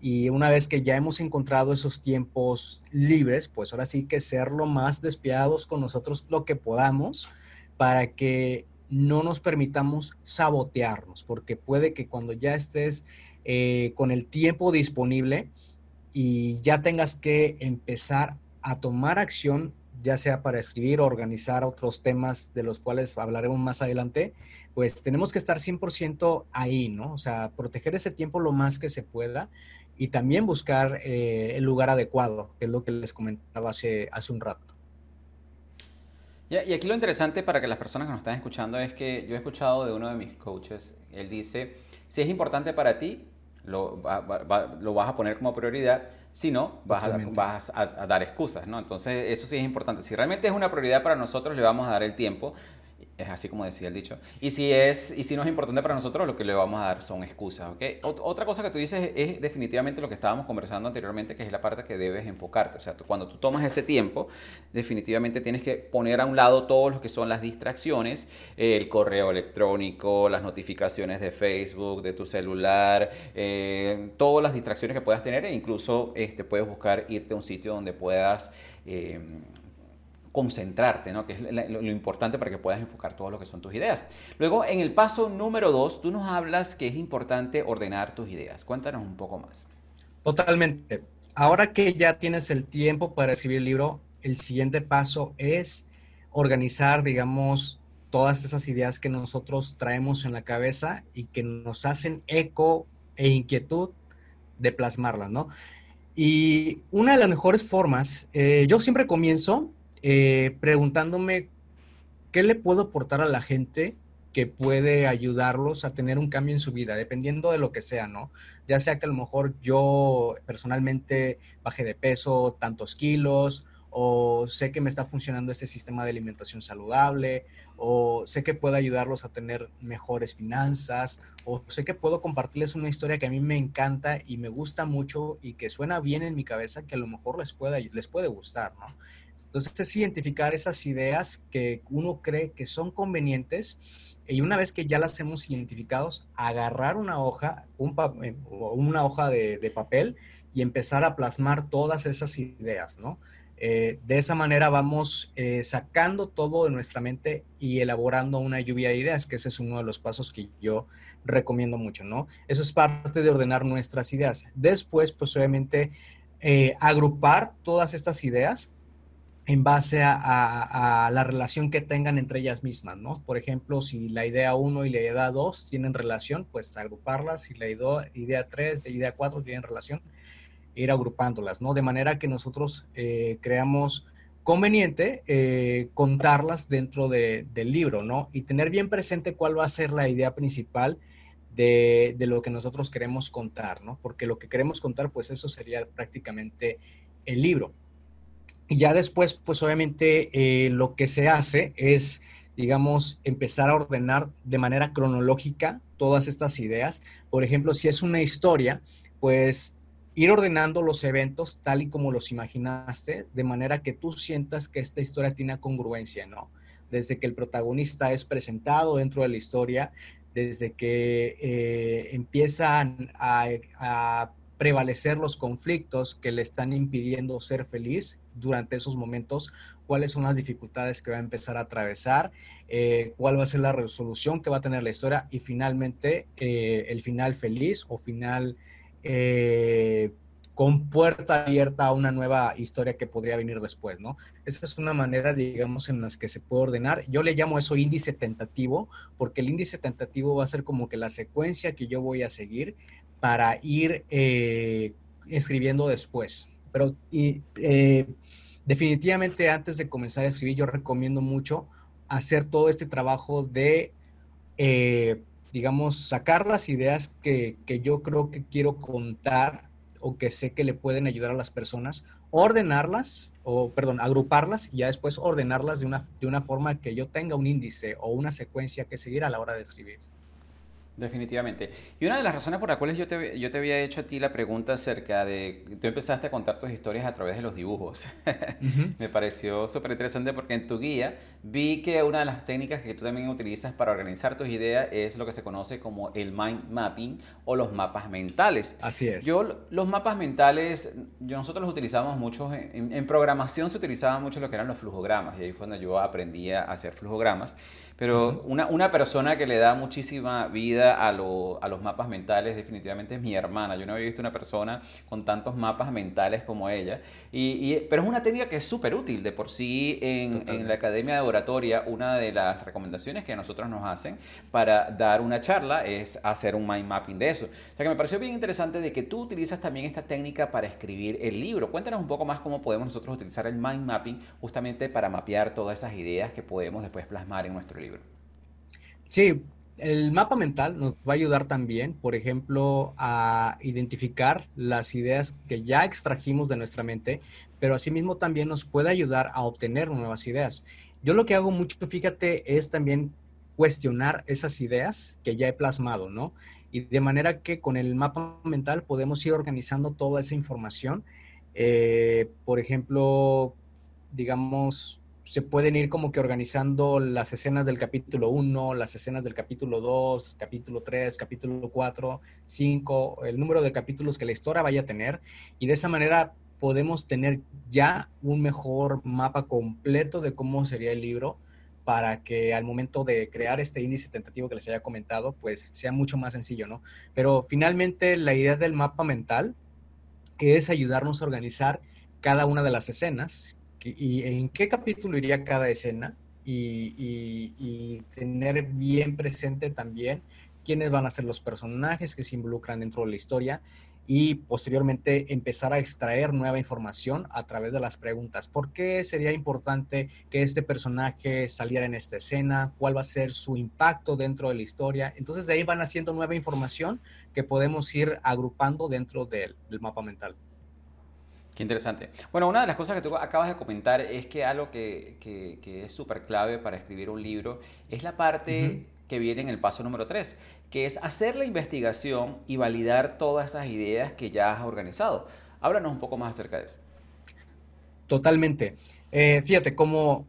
Y una vez que ya hemos encontrado esos tiempos libres, pues ahora sí que ser lo más despiadados con nosotros lo que podamos para que no nos permitamos sabotearnos, porque puede que cuando ya estés eh, con el tiempo disponible, y ya tengas que empezar a tomar acción, ya sea para escribir o organizar otros temas de los cuales hablaremos más adelante, pues tenemos que estar 100% ahí, ¿no? O sea, proteger ese tiempo lo más que se pueda y también buscar eh, el lugar adecuado, que es lo que les comentaba hace, hace un rato. Y, aquí lo interesante para que las personas que nos están escuchando es que yo he escuchado de uno de mis coaches, él dice, si es importante para ti, lo, lo vas a poner como prioridad, si no, vas, a, vas a, dar excusas, ¿no? Entonces, eso sí es importante. Si realmente es una prioridad para nosotros, le vamos a dar el tiempo es así como decía el dicho. Y si, es, y si no es importante para nosotros, lo que le vamos a dar son excusas. ¿okay? otra cosa que tú dices es definitivamente lo que estábamos conversando anteriormente, que es la parte que debes enfocarte. O sea, cuando tú tomas ese tiempo, definitivamente tienes que poner a un lado todo lo que son las distracciones, el correo electrónico, las notificaciones de Facebook, de tu celular, eh, todas las distracciones que puedas tener e incluso este, puedes buscar irte a un sitio donde puedas... Eh, concentrarte, ¿no? que es lo, importante para que puedas enfocar todo lo que son tus ideas. Luego, en el paso número dos, tú nos hablas que es importante ordenar tus ideas. Cuéntanos un poco más. Totalmente. Ahora que ya tienes el tiempo para escribir el libro, el siguiente paso es organizar, digamos, todas esas ideas que nosotros traemos en la cabeza y que nos hacen eco e inquietud de plasmarlas, ¿no? Y una de las mejores formas, eh, yo siempre comienzo eh, preguntándome qué le puedo aportar a la gente que puede ayudarlos a tener un cambio en su vida, dependiendo de lo que sea, ¿no? Ya sea que a lo mejor yo personalmente bajé de peso tantos kilos, o sé que me está funcionando este sistema de alimentación saludable, o sé que puedo ayudarlos a tener mejores finanzas, o sé que puedo compartirles una historia que a mí me encanta y me gusta mucho y que suena bien en mi cabeza, que a lo mejor les puede, les puede gustar, ¿no? Entonces es identificar esas ideas que uno cree que son convenientes y una vez que ya las hemos identificado, agarrar una hoja, un eh, una hoja de, papel y empezar a plasmar todas esas ideas, ¿no? Eh, de esa manera vamos eh, sacando todo de nuestra mente y elaborando una lluvia de ideas, que ese es uno de los pasos que yo recomiendo mucho, ¿no? Eso es parte de ordenar nuestras ideas. Después, pues obviamente, agrupar todas estas ideas en base a, la relación que tengan entre ellas mismas, ¿no? Por ejemplo, si la idea 1 y la idea 2 tienen relación, pues agruparlas, si la idea 3, la idea 4 tienen relación, ir agrupándolas, ¿no? De manera que nosotros eh, creamos conveniente eh, contarlas dentro del libro, ¿no? Y tener bien presente cuál va a ser la idea principal de, de lo que nosotros queremos contar, ¿no? Porque lo que queremos contar, pues eso sería prácticamente el libro. Y ya después, pues obviamente eh, lo que se hace es, digamos, empezar a ordenar de manera cronológica todas estas ideas. Por ejemplo, si es una historia, pues ir ordenando los eventos tal y como los imaginaste, de manera que tú sientas que esta historia tiene congruencia, ¿no? Desde que el protagonista es presentado dentro de la historia, desde que eh, empiezan a, a prevalecer los conflictos que le están impidiendo ser feliz durante esos momentos, cuáles son las dificultades que va a empezar a atravesar, eh, cuál va a ser la resolución que va a tener la historia y finalmente eh, el final feliz o final eh, con puerta abierta a una nueva historia que podría venir después, ¿no? Esa es una manera, digamos, en las que se puede ordenar. Yo le llamo eso índice tentativo, porque el índice tentativo va a ser como que la secuencia que yo voy a seguir para ir eh, escribiendo después. Pero eh, definitivamente antes de comenzar a escribir, yo recomiendo mucho hacer todo este trabajo de, eh, digamos, sacar las ideas que, que, yo creo que quiero contar o que sé que le pueden ayudar a las personas, ordenarlas, o perdón, agruparlas y ya después ordenarlas de una, de una forma que yo tenga un índice o una secuencia que seguir a la hora de escribir. Definitivamente. Y una de las razones por las cuales yo te, yo te había hecho a ti la pregunta acerca de, tú empezaste a contar tus historias a través de los dibujos. Me pareció súper interesante porque en tu guía vi que una de las técnicas que tú también utilizas para organizar tus ideas es lo que se conoce como el mind mapping o los mapas mentales. Así es. Yo los mapas mentales, yo, nosotros los utilizamos mucho, en, en programación se utilizaban mucho lo que eran los flujogramas y ahí fue donde yo aprendí a hacer flujogramas. Pero una, una persona que le da muchísima vida parecida a, los mapas mentales definitivamente es mi hermana. Yo no había visto una persona con tantos mapas mentales como ella. Y, pero es una técnica que es súper útil. De por sí, en, en, la Academia de Oratoria, una de las recomendaciones que nosotros nos hacen para dar una charla es hacer un mind mapping de eso. O sea que me pareció bien interesante de que tú utilizas también esta técnica para escribir el libro. Cuéntanos un poco más cómo podemos nosotros utilizar el mind mapping justamente para mapear todas esas ideas que podemos después plasmar en nuestro libro. Sí, el mapa mental nos va a ayudar también, por ejemplo, a identificar las ideas que ya extrajimos de nuestra mente, pero asimismo también nos puede ayudar a obtener nuevas ideas. Yo lo que hago mucho, fíjate, es también cuestionar esas ideas que ya he plasmado, ¿no? Y de manera que con el mapa mental podemos ir organizando toda esa información. Eh, por ejemplo, digamos, se pueden ir como que organizando las escenas del capítulo 1, las escenas del capítulo 2, capítulo 3, capítulo 4, 5, el número de capítulos que la historia vaya a tener. Y de esa manera podemos tener ya un mejor mapa completo de cómo sería el libro para que al momento de crear este índice tentativo que les haya comentado, pues sea mucho más sencillo, ¿no? Pero finalmente la idea del mapa mental es ayudarnos a organizar cada una de las escenas y en qué capítulo iría cada escena y, tener bien presente también quiénes van a ser los personajes que se involucran dentro de la historia y posteriormente empezar a extraer nueva información a través de las preguntas. ¿Por qué sería importante que este personaje saliera en esta escena? ¿Cuál va a ser su impacto dentro de la historia? Entonces de ahí van haciendo nueva información que podemos ir agrupando dentro del mapa mental. Qué interesante. Bueno, una de las cosas que tú acabas de comentar es que algo que, que, es súper clave para escribir un libro es la parte que viene en el paso número 3, que es hacer la investigación y validar todas esas ideas que ya has organizado. Háblanos un poco más acerca de eso. Totalmente. Eh, fíjate, como,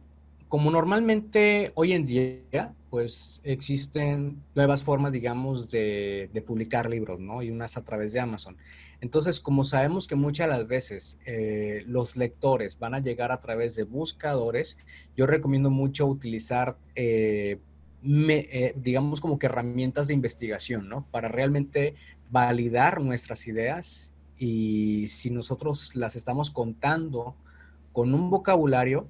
como normalmente hoy en día, pues existen nuevas formas, digamos, de, publicar libros, ¿no? Y unas a través de Amazon. Entonces, como sabemos que muchas las veces eh, los lectores van a llegar a través de buscadores, yo recomiendo mucho utilizar, eh, eh, digamos, como que herramientas de investigación, ¿no? Para realmente validar nuestras ideas y si nosotros las estamos contando con un vocabulario,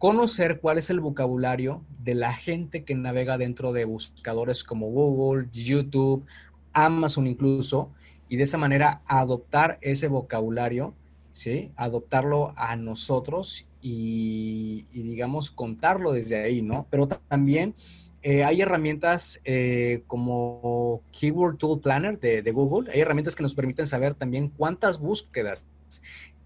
conocer cuál es el vocabulario de la gente que navega dentro de buscadores como Google, YouTube, Amazon incluso, y de esa manera adoptar ese vocabulario, ¿sí? Adoptarlo a nosotros y, digamos, contarlo desde ahí, ¿no? Pero también eh, hay herramientas eh, como Keyword Tool Planner de, Google, hay herramientas que nos permiten saber también cuántas búsquedas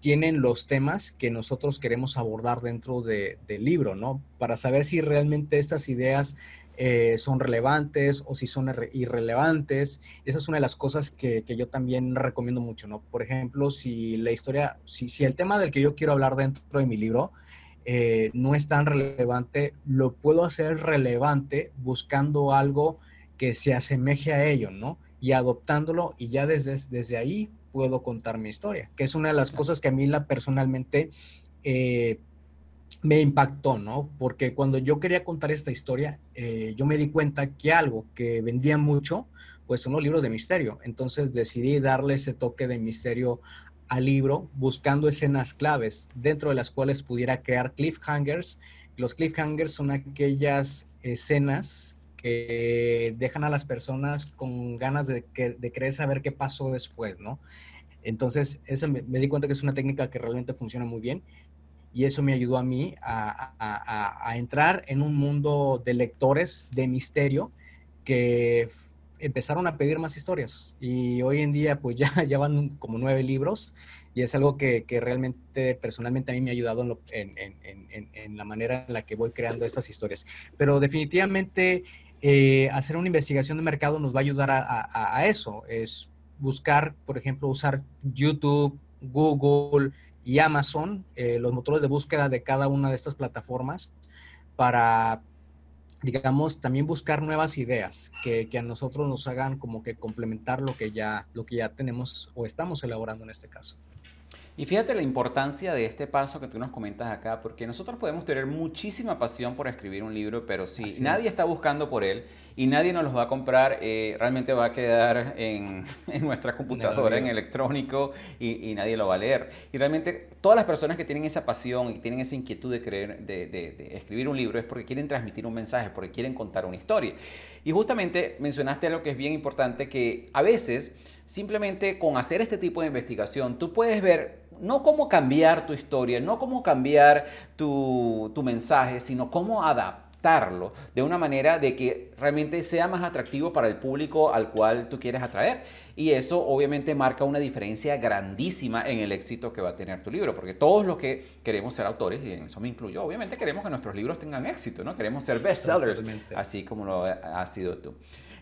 tienen los temas que nosotros queremos abordar dentro del libro, ¿no? Para saber si realmente estas ideas eh, son relevantes o si son irrelevantes. Esa es una de las cosas que, yo también recomiendo mucho, ¿no? Por ejemplo, si la historia, si, si el tema del que yo quiero hablar dentro de mi libro eh, no es tan relevante, lo puedo hacer relevante buscando algo que se asemeje a ello, ¿no? Y adoptándolo y ya desde, desde ahí puedo contar mi historia, que es una de las cosas que a mí la personalmente... Eh, me impactó, ¿no? Porque cuando yo quería contar esta historia, eh, yo me di cuenta que algo que vendía mucho, pues son los libros de misterio. Entonces decidí darle ese toque de misterio al libro, buscando escenas claves dentro de las cuales pudiera crear cliffhangers. Los cliffhangers son aquellas escenas que dejan a las personas con ganas de, de querer saber qué pasó después, ¿no? Entonces, eso me, me, di cuenta que es una técnica que realmente funciona muy bien y eso me ayudó a mí a, entrar en un mundo de lectores de misterio que empezaron a pedir más historias y hoy en día pues ya, ya van como nueve libros y es algo que, realmente personalmente a mí me ha ayudado en, la manera en la que voy creando estas historias. Pero definitivamente eh, hacer una investigación de mercado nos va a ayudar a, eso, es buscar, por ejemplo, usar YouTube, Google, y Amazon, eh, los motores de búsqueda de cada una de estas plataformas, para, digamos, también buscar nuevas ideas que, a nosotros nos hagan como que complementar lo que, ya, lo que ya tenemos o estamos elaborando en este caso. Y fíjate la importancia de este paso que tú nos comentas acá, porque nosotros podemos tener muchísima pasión por escribir un libro, pero si nadie está buscando por él y nadie nos los va a comprar, eh, realmente va a quedar en, en nuestra computadora, en electrónico, y, nadie lo va a leer. Y realmente todas las personas que tienen esa pasión y tienen esa inquietud de, creer, de, de escribir un libro es porque quieren transmitir un mensaje, porque quieren contar una historia. Y justamente mencionaste algo que es bien importante, que a veces simplemente con hacer este tipo de investigación, tú puedes ver no cómo cambiar tu historia, no cómo cambiar tu, mensaje, sino cómo adaptarlo de una manera de que realmente sea más atractivo para el público al cual tú quieres atraer. Y eso obviamente marca una diferencia grandísima en el éxito que va a tener tu libro, porque todos los que queremos ser autores, y en eso me incluyo, obviamente queremos que nuestros libros tengan éxito, ¿no? Queremos ser bestsellers, así como lo has sido tú.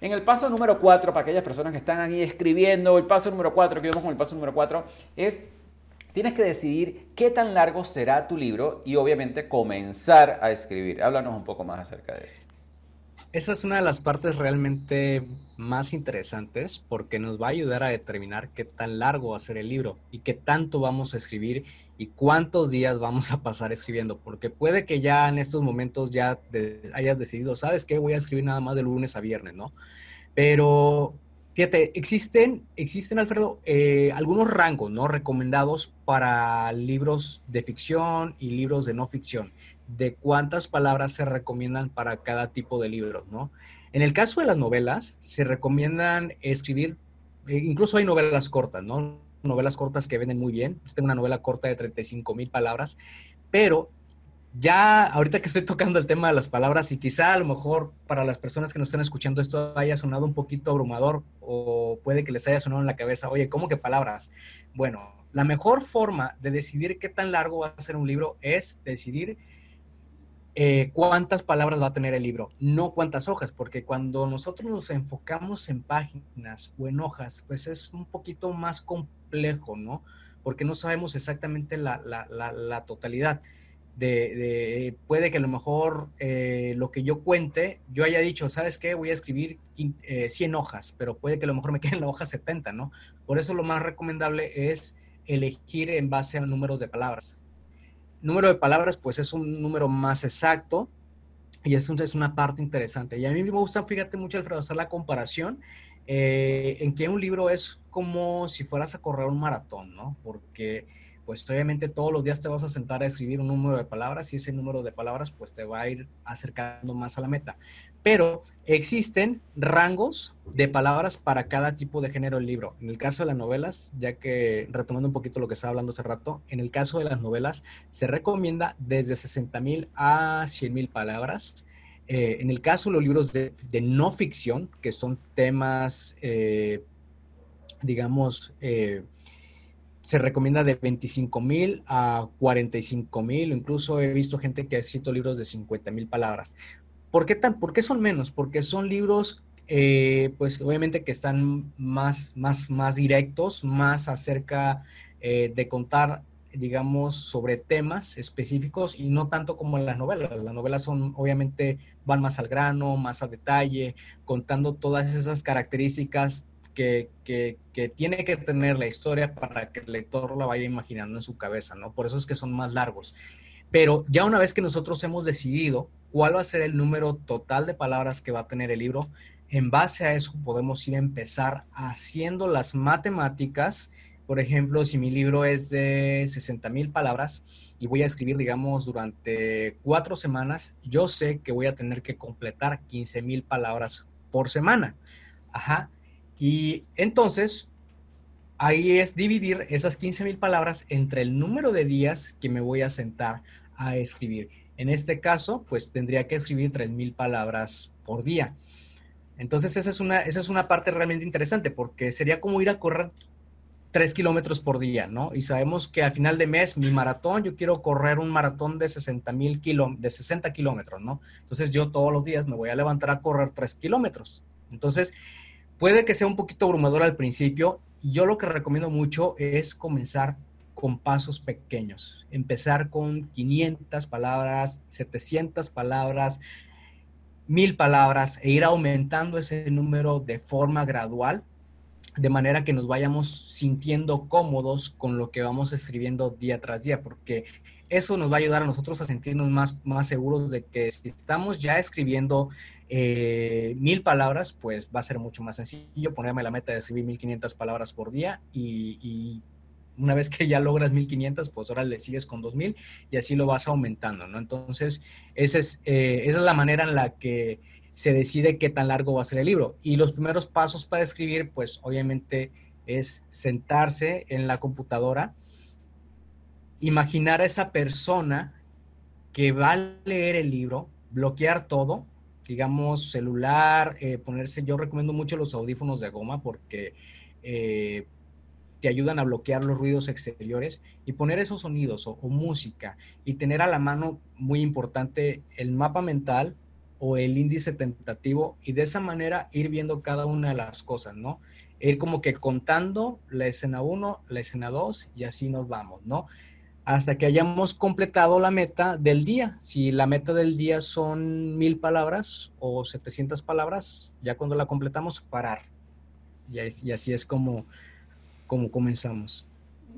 En el paso número 4, para aquellas personas que están ahí escribiendo, el paso número 4, que vemos con el paso número 4, es Tienes que decidir qué tan largo será tu libro y obviamente comenzar a escribir. Háblanos un poco más acerca de eso. Esa es una de las partes realmente más interesantes porque nos va a ayudar a determinar qué tan largo va a ser el libro y qué tanto vamos a escribir y cuántos días vamos a pasar escribiendo. Porque puede que ya en estos momentos ya hayas decidido, ¿sabes qué? Voy a escribir nada más de lunes a viernes, ¿no? Pero Fíjate, existen, existen Alfredo, eh, algunos rangos ¿no? recomendados para libros de ficción y libros de no ficción, de cuántas palabras se recomiendan para cada tipo de libros, ¿no? En el caso de las novelas, se recomiendan escribir, eh, incluso hay novelas cortas, ¿no? Novelas cortas que venden muy bien. Tengo una novela corta de 35 mil palabras, pero ya ahorita que estoy tocando el tema de las palabras y quizá a lo mejor para las personas que nos están escuchando esto haya sonado un poquito abrumador o puede que les haya sonado en la cabeza, oye, ¿cómo que palabras? Bueno, la mejor forma de decidir qué tan largo va a ser un libro es decidir eh, cuántas palabras va a tener el libro, no cuántas hojas, porque cuando nosotros nos enfocamos en páginas o en hojas, pues es un poquito más complejo, ¿no? Porque no sabemos exactamente la, la, la, la totalidad de, puede que a lo mejor eh, lo que yo cuente, yo haya dicho, ¿sabes qué? Voy a escribir 100 eh, hojas, pero puede que a lo mejor me queden la hoja 70, ¿no? Por eso lo más recomendable es elegir en base a números de palabras. Número de palabras, pues es un número más exacto y eso es una parte interesante. Y a mí me gusta, fíjate mucho, Alfredo, hacer la comparación eh, en que un libro es como si fueras a correr un maratón, ¿no? Porque pues obviamente todos los días te vas a sentar a escribir un número de palabras y ese número de palabras pues te va a ir acercando más a la meta. Pero existen rangos de palabras para cada tipo de género del libro. En el caso de las novelas, ya que retomando un poquito lo que estaba hablando hace rato, en el caso de las novelas se recomienda desde 60 mil a 100 mil palabras. Eh, en el caso de los libros de, no ficción, que son temas, eh, digamos, eh, se recomienda de 25 mil a 45 mil, incluso he visto gente que ha escrito libros de 50 mil palabras. ¿Por qué, tan, ¿Por qué son menos? Porque son libros, eh, pues obviamente que están más, más, más directos, más acerca eh, de contar, digamos, sobre temas específicos y no tanto como las novelas. Las novelas son, obviamente, van más al grano, más a detalle, contando todas esas características que, tiene que tener la historia para que el lector la vaya imaginando en su cabeza, ¿no? Por eso es que son más largos. Pero ya una vez que nosotros hemos decidido cuál va a ser el número total de palabras que va a tener el libro, en base a eso podemos ir a empezar haciendo las matemáticas. Por ejemplo, si mi libro es de 60 mil palabras y voy a escribir, digamos, durante cuatro semanas, yo sé que voy a tener que completar 15 mil palabras por semana. Ajá. Y entonces, ahí es dividir esas 15 mil palabras entre el número de días que me voy a sentar a escribir. En este caso, pues tendría que escribir 3 mil palabras por día. Entonces, esa es, una, esa es una parte realmente interesante porque sería como ir a correr 3 kilómetros por día, ¿no? Y sabemos que al final de mes, mi maratón, yo quiero correr un maratón de 60 mil de 60 kilómetros, ¿no? Entonces, yo todos los días me voy a levantar a correr 3 kilómetros. Entonces, Puede que sea un poquito abrumador al principio yo lo que recomiendo mucho es comenzar con pasos pequeños. Empezar con 500 palabras, 700 palabras, 1000 palabras e ir aumentando ese número de forma gradual de manera que nos vayamos sintiendo cómodos con lo que vamos escribiendo día tras día, porque eso nos va a ayudar a nosotros a sentirnos más, más seguros de que si estamos ya escribiendo eh, mil palabras, pues va a ser mucho más sencillo ponerme la meta de escribir 1500 palabras por día y, una vez que ya logras 1500, pues ahora le sigues con 2000 y así lo vas aumentando, ¿no? Entonces, esa es, eh, esa es la manera en la que se decide qué tan largo va a ser el libro. Y los primeros pasos para escribir, pues obviamente es sentarse en la computadora, imaginar a esa persona que va a leer el libro, bloquear todo, digamos, celular, eh, ponerse, yo recomiendo mucho los audífonos de goma porque eh, te ayudan a bloquear los ruidos exteriores y poner esos sonidos o, música y tener a la mano, muy importante, el mapa mental o el índice tentativo y de esa manera ir viendo cada una de las cosas, ¿no? Ir como que contando la escena 1, la escena 2 y así nos vamos, ¿no? Hasta que hayamos completado la meta del día. Si la meta del día son mil palabras o 700 palabras, ya cuando la completamos, parar. Y, así es como, como comenzamos.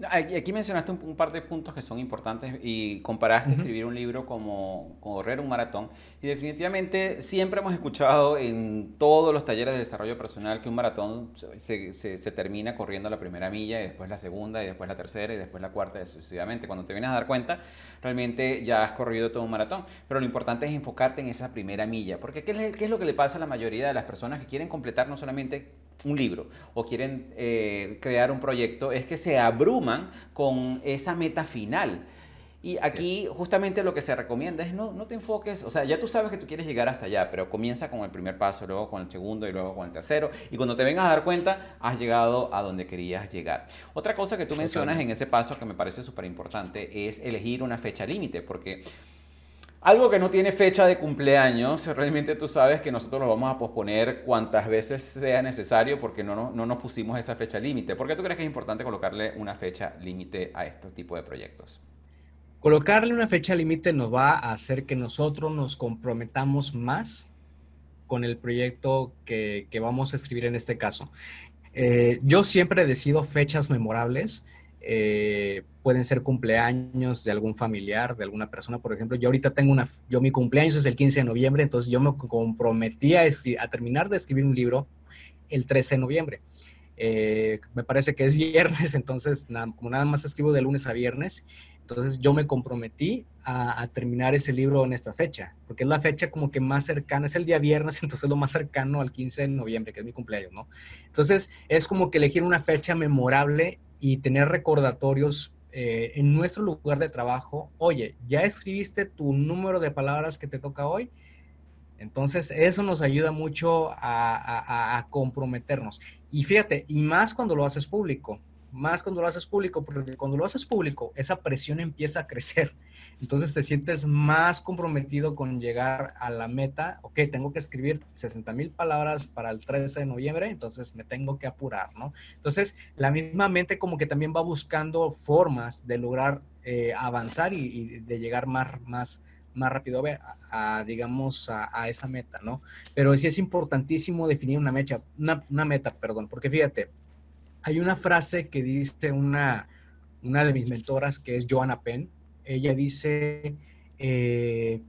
Aquí mencionaste un, par de puntos que son importantes y comparaste escribir un libro como, correr un maratón. Y definitivamente siempre hemos escuchado en todos los talleres de desarrollo personal que un maratón se, se, termina corriendo la primera milla y después la segunda y después la tercera y después la cuarta y sucesivamente. Cuando te vienes a dar cuenta, realmente ya has corrido todo un maratón. Pero lo importante es enfocarte en esa primera milla. Porque ¿qué es, qué es lo que le pasa a la mayoría de las personas que quieren completar no solamente un libro o quieren eh, crear un proyecto es que se abruman con esa meta final. Y aquí justamente lo que se recomienda es no, no te enfoques, o sea, ya tú sabes que tú quieres llegar hasta allá, pero comienza con el primer paso, luego con el segundo y luego con el tercero. Y cuando te vengas a dar cuenta, has llegado a donde querías llegar. Otra cosa que tú mencionas en ese paso que me parece súper importante es elegir una fecha límite, porque algo que no tiene fecha de cumpleaños, realmente tú sabes que nosotros lo vamos a posponer cuantas veces sea necesario porque no, no, nos pusimos esa fecha límite. ¿Por qué tú crees que es importante colocarle una fecha límite a este tipo de proyectos? Colocarle una fecha límite nos va a hacer que nosotros nos comprometamos más con el proyecto que, que vamos a escribir en este caso. Eh, yo siempre decido fechas memorables eh, pueden ser cumpleaños de algún familiar, de alguna persona, por ejemplo. Yo ahorita tengo una, yo mi cumpleaños es el 15 de noviembre, entonces yo me comprometí a, a terminar de escribir un libro el 13 de noviembre. Eh, me parece que es viernes, entonces como nada más escribo de lunes a viernes, entonces yo me comprometí a, a, terminar ese libro en esta fecha, porque es la fecha como que más cercana, es el día viernes, entonces es lo más cercano al 15 de noviembre, que es mi cumpleaños, ¿no? Entonces es como que elegir una fecha memorable y tener recordatorios eh, en nuestro lugar de trabajo. Oye, ¿ya escribiste tu número de palabras que te toca hoy? Entonces, eso nos ayuda mucho a, a comprometernos. Y fíjate, y más cuando lo haces público más cuando lo haces público, porque cuando lo haces público, esa presión empieza a crecer. Entonces te sientes más comprometido con llegar a la meta. Ok, tengo que escribir 60 mil palabras para el 13 de noviembre, entonces me tengo que apurar, ¿no? Entonces, la misma mente como que también va buscando formas de lograr eh, avanzar y, de llegar más, más, más rápido a, digamos, a, esa meta, ¿no? Pero sí es importantísimo definir una, mecha, una, una meta, perdón, porque fíjate, hay una frase que dice una, una de mis mentoras, que es Joanna Penn. Ella dice, eh,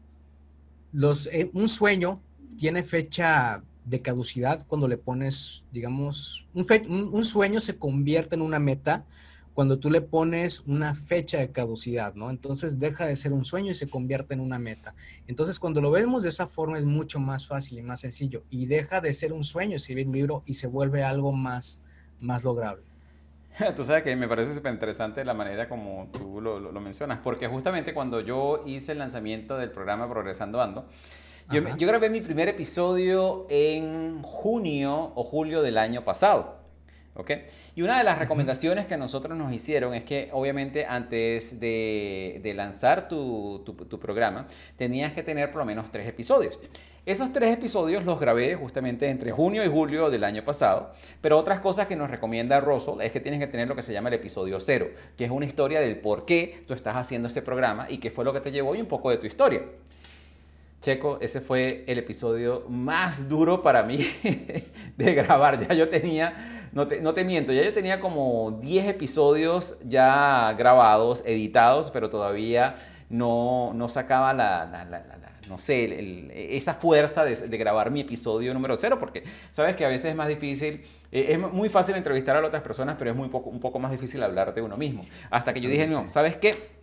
eh, un sueño tiene fecha de caducidad cuando le pones, digamos, un, un, sueño se convierte en una meta cuando tú le pones una fecha de caducidad, ¿no? Entonces deja de ser un sueño y se convierte en una meta. Entonces cuando lo vemos de esa forma es mucho más fácil y más sencillo y deja de ser un sueño escribir un libro y se vuelve algo más, más lograble. Tú sabes que me parece súper interesante la manera como tú lo, lo, mencionas, porque justamente cuando yo hice el lanzamiento del programa Progresando Ando, yo, yo, grabé mi primer episodio en junio o julio del año pasado. Y una de las recomendaciones que nosotros nos hicieron es que obviamente antes de, de lanzar tu, tu, tu programa tenías que tener por lo menos tres episodios. Esos tres episodios los grabé justamente entre junio y julio del año pasado, pero otras cosas que nos recomienda Russell es que tienes que tener lo que se llama el episodio cero, que es una historia del por qué tú estás haciendo ese programa y qué fue lo que te llevó y un poco de tu historia. Checo, ese fue el episodio más duro para mí de grabar. Ya yo tenía, no te, no te, miento, ya yo tenía como 10 episodios ya grabados, editados, pero todavía no, no sacaba la, no sé, esa fuerza de, grabar mi episodio número cero, porque sabes que a veces es más difícil, eh, es muy fácil entrevistar a otras personas, pero es muy poco, un poco más difícil hablar de uno mismo. Hasta que yo dije, no, ¿sabes qué?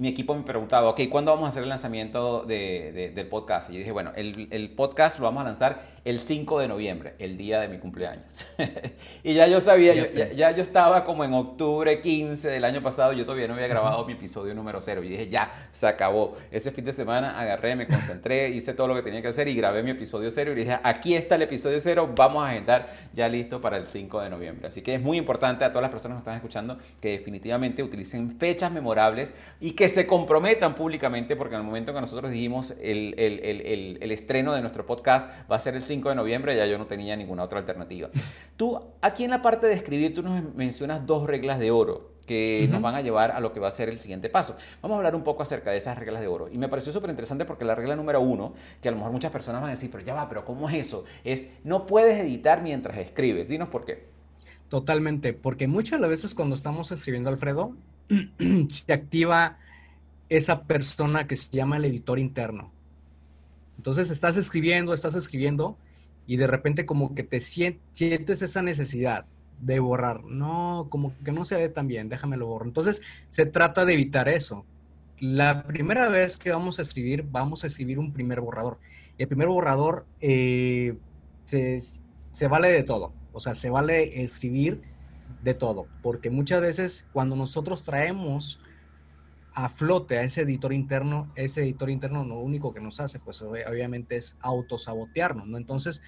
Mi equipo me preguntaba, ok, ¿cuándo vamos a hacer el lanzamiento del podcast? Y yo dije, bueno, el, el, podcast lo vamos a lanzar el 5 de noviembre, el día de mi cumpleaños. y ya yo sabía, ya, yo estaba como en octubre 15 del año pasado, yo todavía no había grabado mi episodio número 0. Y dije, ya, se acabó. Ese fin de semana agarré, me concentré, hice todo lo que tenía que hacer y grabé mi episodio 0. Y dije, aquí está el episodio 0, vamos a agendar ya listo para el 5 de noviembre. Así que es muy importante a todas las personas que están escuchando que definitivamente utilicen fechas memorables y que se comprometan públicamente, porque en el momento que nosotros dijimos el, el, el, el, estreno de nuestro podcast va a ser el 5 de noviembre, ya yo no tenía ninguna otra alternativa. Tú, aquí en la parte de escribir, tú nos mencionas dos reglas de oro que nos van a llevar a lo que va a ser el siguiente paso. Vamos a hablar un poco acerca de esas reglas de oro. Y me pareció súper interesante porque la regla número uno, que a lo mejor muchas personas van a decir, pero ya va, pero ¿cómo es eso? Es no puedes editar mientras escribes. Dinos por qué. Totalmente, porque muchas de las veces cuando estamos escribiendo, Alfredo, se activa esa persona que se llama el editor interno. Entonces estás escribiendo, estás escribiendo y de repente como que te sientes esa necesidad de borrar. No, como que no se ve tan bien, déjamelo borrar. Entonces se trata de evitar eso. La primera vez que vamos a escribir, vamos a escribir un primer borrador. El primer borrador eh, se, se vale de todo. O sea, se vale escribir de todo. Porque muchas veces cuando nosotros traemos a flote a ese editor interno, ese editor interno lo único que nos hace, pues obviamente es autosabotearnos, ¿no? Entonces,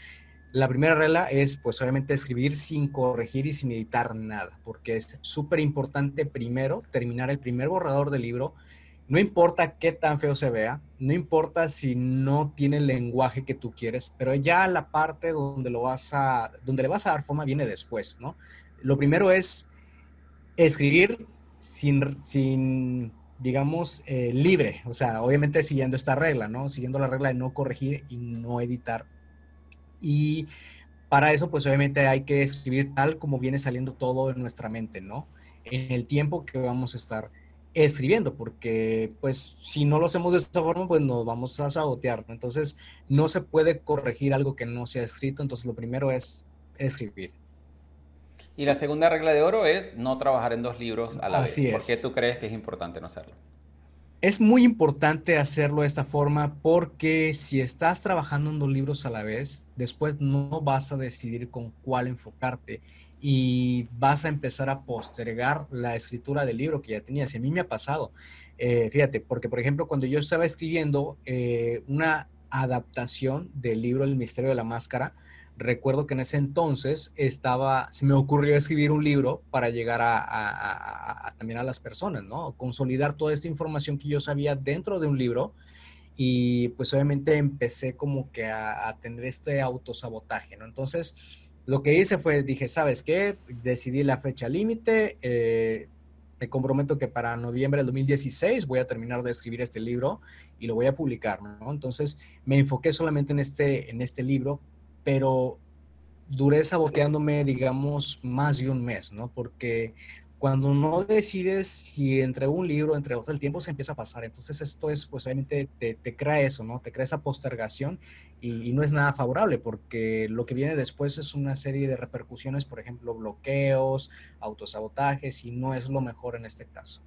la primera regla es, pues obviamente, escribir sin corregir y sin editar nada, porque es súper importante primero terminar el primer borrador del libro. No importa qué tan feo se vea, no importa si no tiene el lenguaje que tú quieres, pero ya la parte donde lo vas a, donde le vas a dar forma viene después, ¿no? Lo primero es escribir sin, sin digamos, eh, libre, o sea, obviamente siguiendo esta regla, ¿no? Siguiendo la regla de no corregir y no editar. Y para eso, pues obviamente hay que escribir tal como viene saliendo todo en nuestra mente, ¿no? En el tiempo que vamos a estar escribiendo, porque pues si no lo hacemos de esta forma, pues nos vamos a sabotear. Entonces, no se puede corregir algo que no se ha escrito, entonces lo primero es escribir. Y la segunda regla de oro es no trabajar en dos libros a la vez. ¿Por qué tú crees que es importante no hacerlo? Es muy importante hacerlo de esta forma porque si estás trabajando en dos libros a la vez, después no vas a decidir con cuál enfocarte y vas a empezar a postergar la escritura del libro que ya tenías. Y a mí me ha pasado, eh, fíjate, porque por ejemplo cuando yo estaba escribiendo eh, una adaptación del libro El misterio de la máscara, recuerdo que en ese entonces estaba, se me ocurrió escribir un libro para llegar a, también a las personas, ¿no? Consolidar toda esta información que yo sabía dentro de un libro y pues obviamente empecé como que a, tener este autosabotaje, ¿no? Entonces, lo que hice fue, dije, ¿sabes qué? Decidí la fecha límite, eh, me comprometo que para noviembre del 2016 voy a terminar de escribir este libro y lo voy a publicar, ¿no? Entonces me enfoqué solamente en este, en este libro pero duré saboteándome, digamos, más de un mes, ¿no? Porque cuando no decides si entre un libro, entre otros, el tiempo se empieza a pasar. Entonces esto es, pues obviamente te, te crea eso, ¿no? Te crea esa postergación y, y, no es nada favorable porque lo que viene después es una serie de repercusiones, por ejemplo, bloqueos, autosabotajes y no es lo mejor en este caso.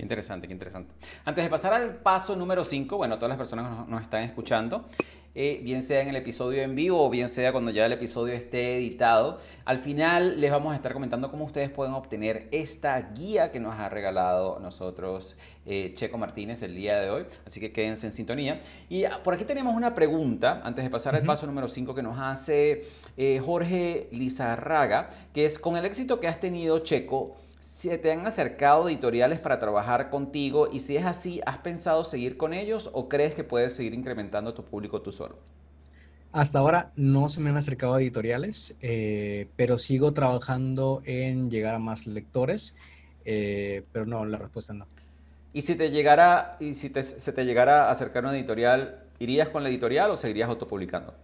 Qué interesante, qué interesante. Antes de pasar al paso número 5, bueno, todas las personas que nos, nos están escuchando, eh, bien sea en el episodio en vivo o bien sea cuando ya el episodio esté editado. Al final les vamos a estar comentando cómo ustedes pueden obtener esta guía que nos ha regalado nosotros eh, Checo Martínez el día de hoy. Así que quédense en sintonía. Y ah, por aquí tenemos una pregunta, antes de pasar al paso número 5, que nos hace eh, Jorge Lizarraga, que es con el éxito que has tenido, Checo, si te han acercado editoriales para trabajar contigo y si es así, ¿has pensado seguir con ellos o crees que puedes seguir incrementando tu público tú solo? Hasta ahora no se me han acercado editoriales, eh, pero sigo trabajando en llegar a más lectores, eh, pero no, la respuesta no. Y si te llegara, y si se te llegara a acercar una editorial, ¿irías con la editorial o seguirías autopublicando?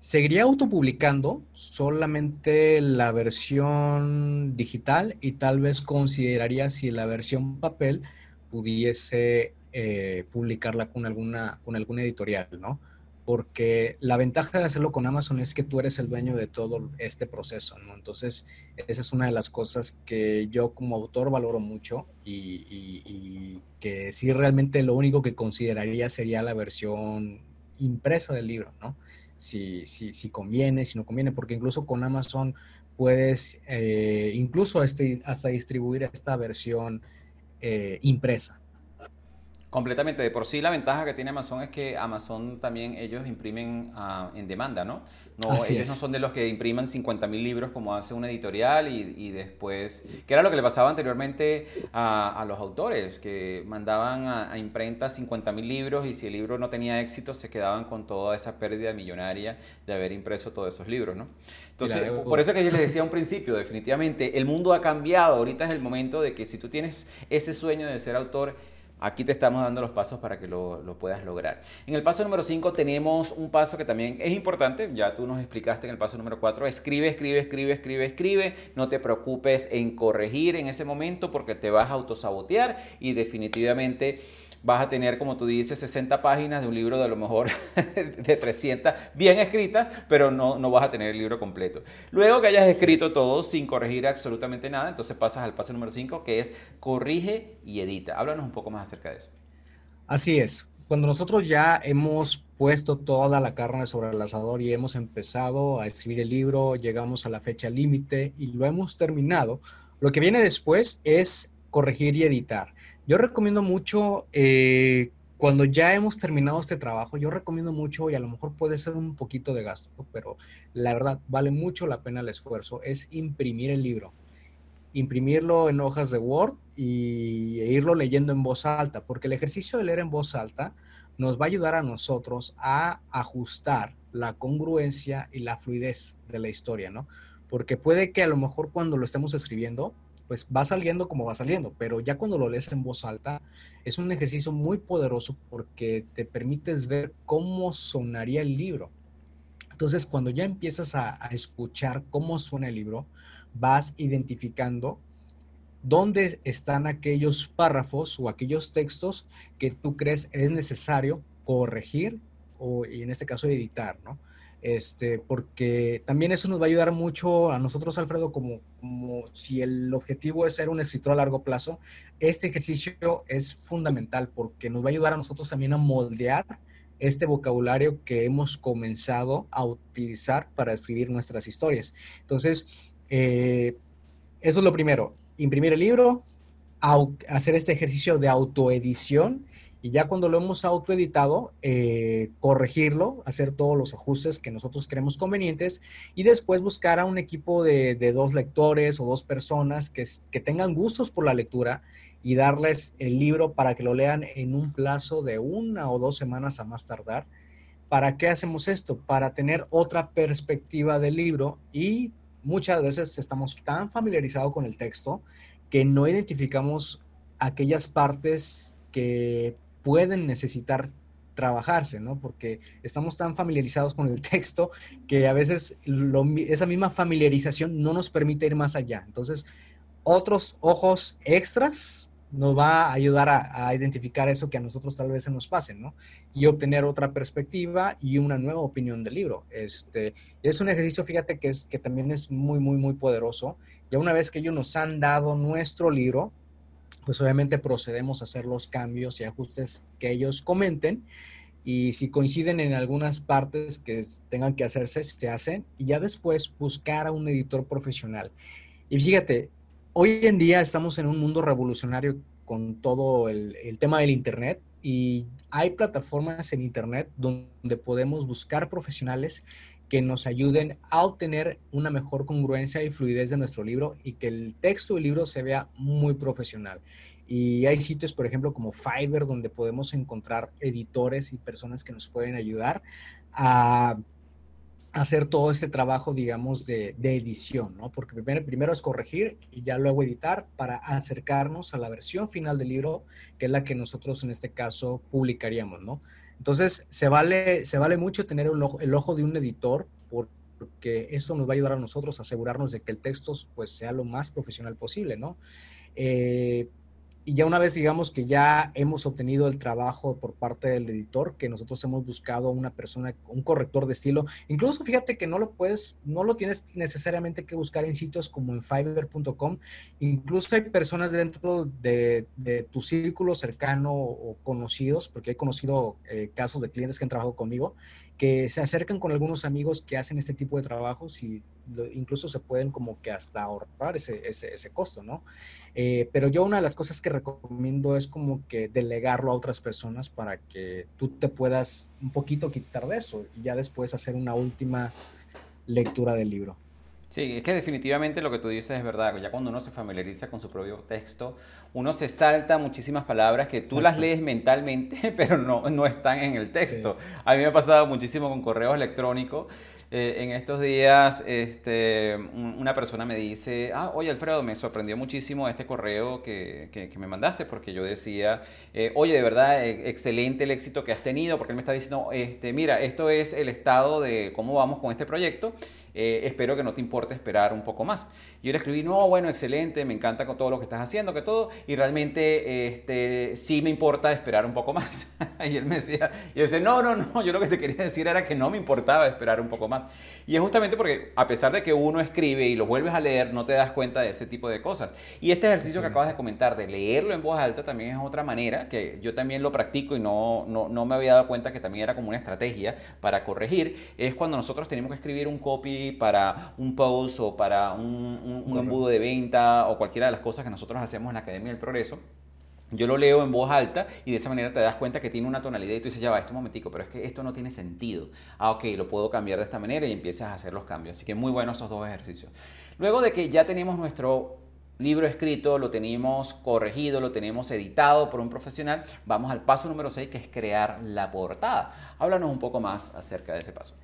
Seguiría autopublicando solamente la versión digital y tal vez consideraría si la versión papel pudiese eh, publicarla con alguna, con alguna editorial, ¿no? porque la ventaja de hacerlo con Amazon es que tú eres el dueño de todo este proceso, ¿no? Entonces, esa es una de las cosas que yo como autor valoro mucho y, que sí realmente lo único que consideraría sería la versión impresa del libro, ¿no? Si, si, si conviene, si no conviene, porque incluso con Amazon puedes eh, incluso este, hasta distribuir esta versión eh, impresa. Completamente. De por sí la ventaja que tiene Amazon es que Amazon también ellos imprimen uh, en demanda, ¿no? no ellos no son de los que impriman 50 mil libros como hace una editorial y, y, después, que era lo que le pasaba anteriormente a, a los autores, que mandaban a, a imprenta 50 mil libros y si el libro no tenía éxito se quedaban con toda esa pérdida millonaria de haber impreso todos esos libros, ¿no? Entonces, por eso que yo les decía un principio, definitivamente, el mundo ha cambiado, ahorita es el momento de que si tú tienes ese sueño de ser autor, Aquí te estamos dando los pasos para que lo, puedas lograr. En el paso número 5 tenemos un paso que también es importante, ya tú nos explicaste en el paso número 4, escribe, escribe, escribe, escribe, escribe, no te preocupes en corregir en ese momento porque te vas a autosabotear y definitivamente vas a tener, como tú dices, 60 páginas de un libro de a lo mejor de 300, bien escritas, pero no, no vas a tener el libro completo. Luego que hayas escrito todo sin corregir absolutamente nada, entonces pasas al paso número 5, que es corrige y edita. Háblanos un poco más acerca de eso. Así es. Cuando nosotros ya hemos puesto toda la carne sobre el asador y hemos empezado a escribir el libro, llegamos a la fecha límite y lo hemos terminado, lo que viene después es corregir y editar. Yo recomiendo mucho, eh, cuando ya hemos terminado este trabajo, yo recomiendo mucho, y a lo mejor puede ser un poquito de gasto, pero la verdad vale mucho la pena el esfuerzo, es imprimir el libro. Imprimirlo en hojas de Word y e irlo leyendo en voz alta, porque el ejercicio de leer en voz alta nos va a ayudar a nosotros a ajustar la congruencia y la fluidez de la historia, ¿no? Porque puede que a lo mejor cuando lo estemos escribiendo pues va saliendo como va saliendo, pero ya cuando lo lees en voz alta es un ejercicio muy poderoso porque te permites ver cómo sonaría el libro. Entonces, cuando ya empiezas a, escuchar cómo suena el libro, vas identificando dónde están aquellos párrafos o aquellos textos que tú crees es necesario corregir o, y en este caso, editar, ¿no? Este, porque también eso nos va a ayudar mucho a nosotros, Alfredo, como, como si el objetivo es ser un escritor a largo plazo, este ejercicio es fundamental porque nos va a ayudar a nosotros también a moldear este vocabulario que hemos comenzado a utilizar para escribir nuestras historias. Entonces, eh, eso es lo primero, imprimir el libro, hacer este ejercicio de autoedición y ya cuando lo hemos autoeditado, eh, corregirlo, hacer todos los ajustes que nosotros creemos convenientes y después buscar a un equipo de, dos lectores o dos personas que, que, tengan gustos por la lectura y darles el libro para que lo lean en un plazo de una o dos semanas a más tardar. ¿Para qué hacemos esto? Para tener otra perspectiva del libro y muchas veces estamos tan familiarizados con el texto que no identificamos aquellas partes que pueden necesitar trabajarse, ¿no? Porque estamos tan familiarizados con el texto que a veces esa misma familiarización no nos permite ir más allá. Entonces, otros ojos extras nos va a ayudar a, identificar eso que a nosotros tal vez se nos pase, ¿no? Y obtener otra perspectiva y una nueva opinión del libro. Este, es un ejercicio, fíjate, que, es, que también es muy, muy, muy poderoso. Ya una vez que ellos nos han dado nuestro libro, pues obviamente procedemos a hacer los cambios y ajustes que ellos comenten. Y si coinciden en algunas partes que tengan que hacerse, se hacen. Y ya después buscar a un editor profesional. Y fíjate, hoy en día estamos en un mundo revolucionario con todo el, el tema del Internet. Y hay plataformas en Internet donde podemos buscar profesionales que nos ayuden a obtener una mejor congruencia y fluidez de nuestro libro y que el texto del libro se vea muy profesional. Y hay sitios, por ejemplo, como Fiverr, donde podemos encontrar editores y personas que nos pueden ayudar a hacer todo este trabajo, digamos, de, edición, ¿no? Porque primero, primero, es corregir y ya luego editar para acercarnos a la versión final del libro, que es la que nosotros en este caso publicaríamos, ¿no? Entonces, se vale, se vale mucho tener el ojo, de un editor porque eso nos va a ayudar a nosotros a asegurarnos de que el texto pues sea lo más profesional posible, ¿no? Eh, y ya una vez digamos que ya hemos obtenido el trabajo por parte del editor, que nosotros hemos buscado una persona, un corrector de estilo, incluso fíjate que no lo puedes, no lo tienes necesariamente que buscar en sitios como en fiverr.com, incluso hay personas dentro de, tu círculo cercano o conocidos, porque he conocido eh, casos de clientes que han trabajado conmigo, que se acercan con algunos amigos que hacen este tipo de trabajos y incluso se pueden como que hasta ahorrar ese, ese, costo, ¿no? Eh, pero yo una de las cosas que recomiendo es como que delegarlo a otras personas para que tú te puedas un poquito quitar de eso y ya después hacer una última lectura del libro. Sí, es que definitivamente lo que tú dices es verdad. Ya cuando uno se familiariza con su propio texto, uno se salta muchísimas palabras que tú las lees mentalmente, pero no, no están en el texto. A mí me ha pasado muchísimo con correos electrónicos eh, en estos días este, una persona me dice, ah, oye Alfredo, me sorprendió muchísimo este correo que, que, me mandaste porque yo decía, eh, oye, de verdad, e, excelente el éxito que has tenido, porque él me está diciendo, este, mira, esto es el estado de cómo vamos con este proyecto. Eh, espero que no te importe esperar un poco más. Yo le escribí, no, bueno, excelente, me encanta con todo lo que estás haciendo, que todo, y realmente este, sí me importa esperar un poco más. y él me decía, y yo decía, no, no, no, yo lo que te quería decir era que no me importaba esperar un poco más. Y es justamente porque a pesar de que uno escribe y lo vuelves a leer, no te das cuenta de ese tipo de cosas. Y este ejercicio que acabas de comentar, de leerlo en voz alta, también es otra manera, que yo también lo practico y no, no, no me había dado cuenta que también era como una estrategia para corregir, es cuando nosotros tenemos que escribir un copy para un post o para un, un embudo de venta o cualquiera de las cosas que nosotros hacemos en la Academia del Progreso yo lo leo en voz alta y de esa manera te das cuenta que tiene una tonalidad y tú dices, ya va, esto un momentico, pero es que esto no tiene sentido. Ah, ok, lo puedo cambiar de esta manera y empiezas a hacer los cambios. Así que muy buenos esos dos ejercicios. Luego de que ya tenemos nuestro libro escrito, lo tenemos corregido, lo tenemos editado por un profesional, vamos al paso número 6 que es crear la portada. Háblanos un poco más acerca de ese paso.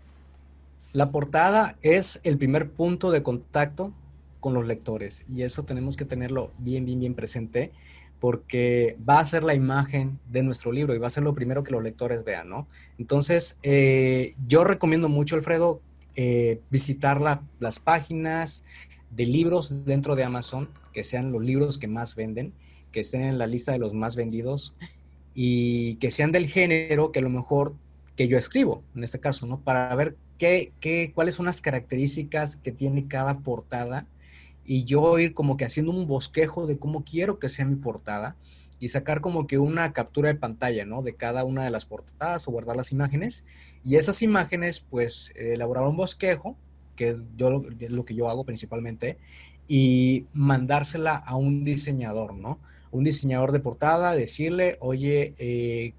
La portada es el primer punto de contacto con los lectores y eso tenemos que tenerlo bien, bien, bien presente porque va a ser la imagen de nuestro libro y va a ser lo primero que los lectores vean, ¿no? Entonces, eh, yo recomiendo mucho, Alfredo, eh, visitar las páginas de libros dentro de Amazon, que sean los libros que más venden, que estén en la lista de los más vendidos y que sean del género que a lo mejor que yo escribo, en este caso, ¿no? Para ver qué, qué, cuáles son las características que tiene cada portada y yo ir como que haciendo un bosquejo de cómo quiero que sea mi portada y sacar como que una captura de pantalla, ¿no? De cada una de las portadas o guardar las imágenes y esas imágenes pues elaborar un bosquejo, que yo, es lo que yo hago principalmente, y mandársela a un diseñador, ¿no? Un diseñador de portada, decirle, oye, eh,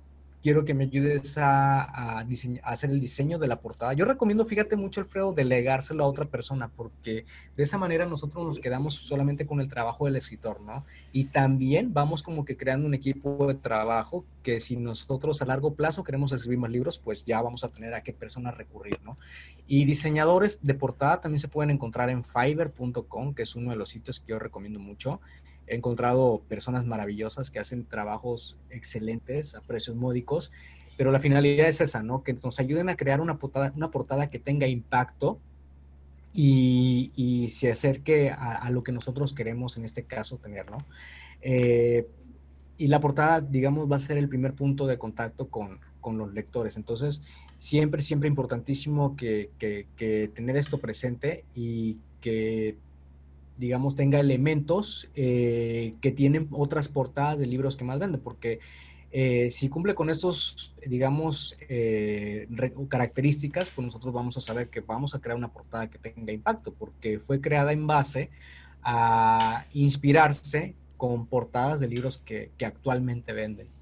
quiero que me ayudes a, hacer el diseño de la portada. Yo recomiendo, fíjate mucho, Alfredo, delegárselo a otra persona, porque de esa manera nosotros nos quedamos solamente con el trabajo del escritor, ¿no? Y también vamos como que creando un equipo de trabajo que si nosotros a largo plazo queremos escribir más libros, pues ya vamos a tener a qué persona recurrir, ¿no? Y diseñadores de portada también se pueden encontrar en fiverr.com, que es uno de los sitios que yo recomiendo mucho he encontrado personas maravillosas que hacen trabajos excelentes a precios módicos, pero la finalidad es esa, ¿no? Que nos ayuden a crear una portada, una portada que tenga impacto y, se acerque a, lo que nosotros queremos en este caso tener, ¿no? Eh, y la portada, digamos, va a ser el primer punto de contacto con, los lectores. Entonces, siempre, siempre importantísimo que, que tener esto presente y que digamos, tenga elementos eh, que tienen otras portadas de libros que más venden, porque eh, si cumple con estos, digamos, eh, características, pues nosotros vamos a saber que vamos a crear una portada que tenga impacto, porque fue creada en base a inspirarse con portadas de libros que actualmente venden.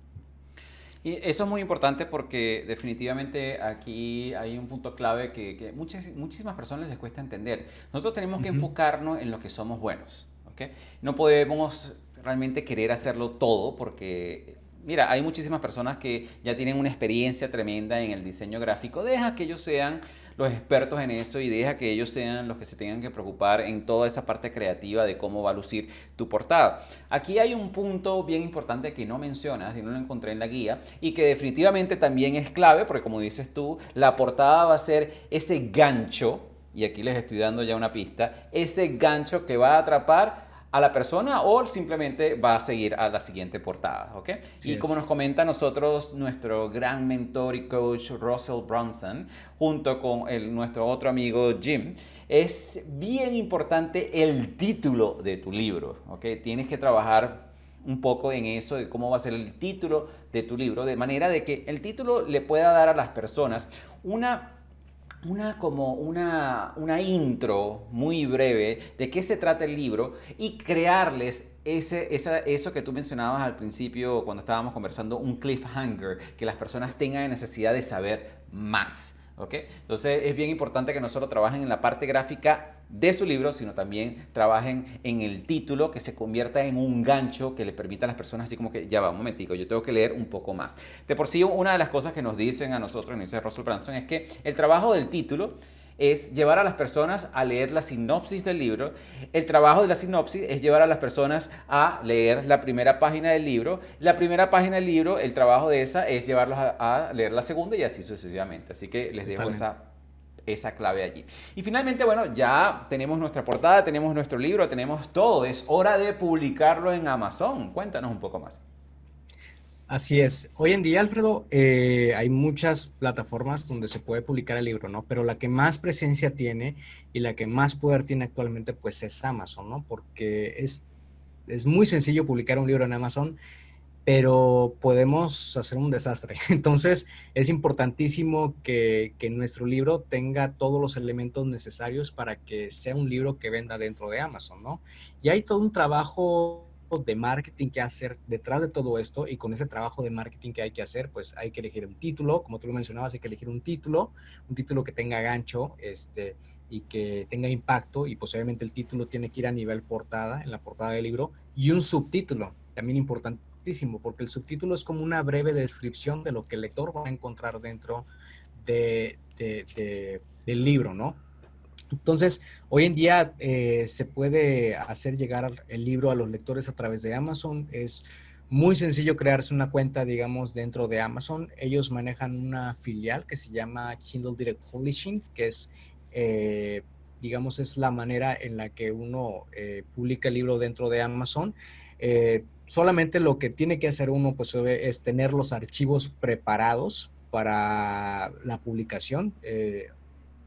Y eso es muy importante porque definitivamente aquí hay un punto clave que, muchas, muchísimas personas les cuesta entender. Nosotros tenemos que enfocarnos en lo que somos buenos. ¿okay? No podemos realmente querer hacerlo todo porque mira, hay muchísimas personas que ya tienen una experiencia tremenda en el diseño gráfico. Deja que ellos sean los expertos en eso y deja que ellos sean los que se tengan que preocupar en toda esa parte creativa de cómo va a lucir tu portada. Aquí hay un punto bien importante que no mencionas y no lo encontré en la guía y que definitivamente también es clave porque como dices tú, la portada va a ser ese gancho, y aquí les estoy dando ya una pista, ese gancho que va a atrapar a la persona o simplemente va a seguir a la siguiente portada, ¿ok? y como nos comenta nosotros, nuestro gran mentor y coach Russell Brunson, junto con el, nuestro otro amigo Jim, es bien importante el título de tu libro, ¿ok? Tienes que trabajar un poco en eso de cómo va a ser el título de tu libro, de manera de que el título le pueda dar a las personas una una como una, una intro muy breve de qué se trata el libro y crearles ese, esa, eso que tú mencionabas al principio cuando estábamos conversando, un cliffhanger, que las personas tengan necesidad de saber más. Entonces es bien importante que no solo trabajen en la parte gráfica de su libro, sino también trabajen en el título que se convierta en un gancho que le permita a las personas así como que, ya va, un momentico, yo tengo que leer un poco más. De por sí, una de las cosas que nos dicen a nosotros, nos dice Russell Branson, es que el trabajo del título es llevar a las personas a leer la sinopsis del libro. El trabajo de la sinopsis es llevar a las personas a leer la primera página del libro. La primera página del libro, el trabajo de esa es llevarlos a, leer la segunda y así sucesivamente. Así que les dejo esa, esa clave allí. Y finalmente, bueno, ya tenemos nuestra portada, tenemos nuestro libro, tenemos todo. Es hora de publicarlo en Amazon. Cuéntanos un poco más. Así es. Hoy en día, Alfredo, eh, hay muchas plataformas donde se puede publicar el libro, ¿no? Pero la que más presencia tiene y la que más poder tiene actualmente, pues es Amazon, ¿no? Porque es, es muy sencillo publicar un libro en Amazon, pero podemos hacer un desastre. Entonces, es importantísimo que, que nuestro libro tenga todos los elementos necesarios para que sea un libro que venda dentro de Amazon, ¿no? Y hay todo un trabajo de marketing que hacer detrás de todo esto y con ese trabajo de marketing que hay que hacer, pues hay que elegir un título, como tú lo mencionabas, hay que elegir un título, un título que tenga gancho, este, y que tenga impacto y posiblemente el título tiene que ir a nivel portada, en la portada del libro, y un subtítulo, también porque el subtítulo es como una breve descripción de lo que el lector va a encontrar dentro de, del libro, ¿no? Entonces, hoy en día eh, se puede hacer llegar el libro a los lectores a través de Amazon. Es muy sencillo crearse una cuenta, digamos, dentro de Amazon. Ellos manejan una filial que se llama Kindle Direct Publishing, que es, eh, digamos, es la manera en la que uno eh, publica el libro dentro de Amazon. Solamente lo que tiene que hacer uno, pues, es tener los archivos preparados para la publicación.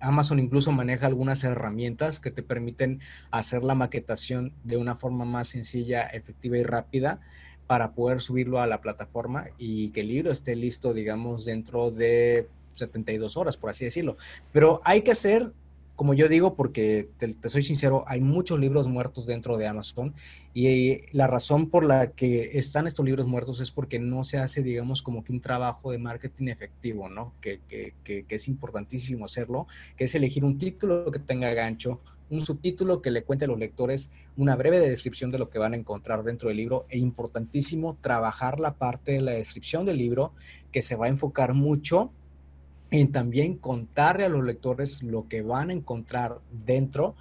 Amazon incluso maneja algunas herramientas que te permiten hacer la maquetación de una forma más sencilla, efectiva y rápida para poder subirlo a la plataforma y que el libro esté listo, digamos, dentro de 72 horas, por así decirlo. Pero hay que hacer como yo digo, porque te, soy sincero, hay muchos libros muertos dentro de Amazon y la razón por la que están estos libros muertos es porque no se hace, digamos, como que un trabajo de marketing efectivo, ¿no? Que, que, que, es importantísimo hacerlo, que es elegir un título que tenga gancho, un subtítulo que le cuente a los lectores una breve descripción de lo que van a encontrar dentro del libro e importantísimo trabajar la parte de la descripción del libro que se va a enfocar mucho y también contarle a los lectores lo que van a encontrar dentro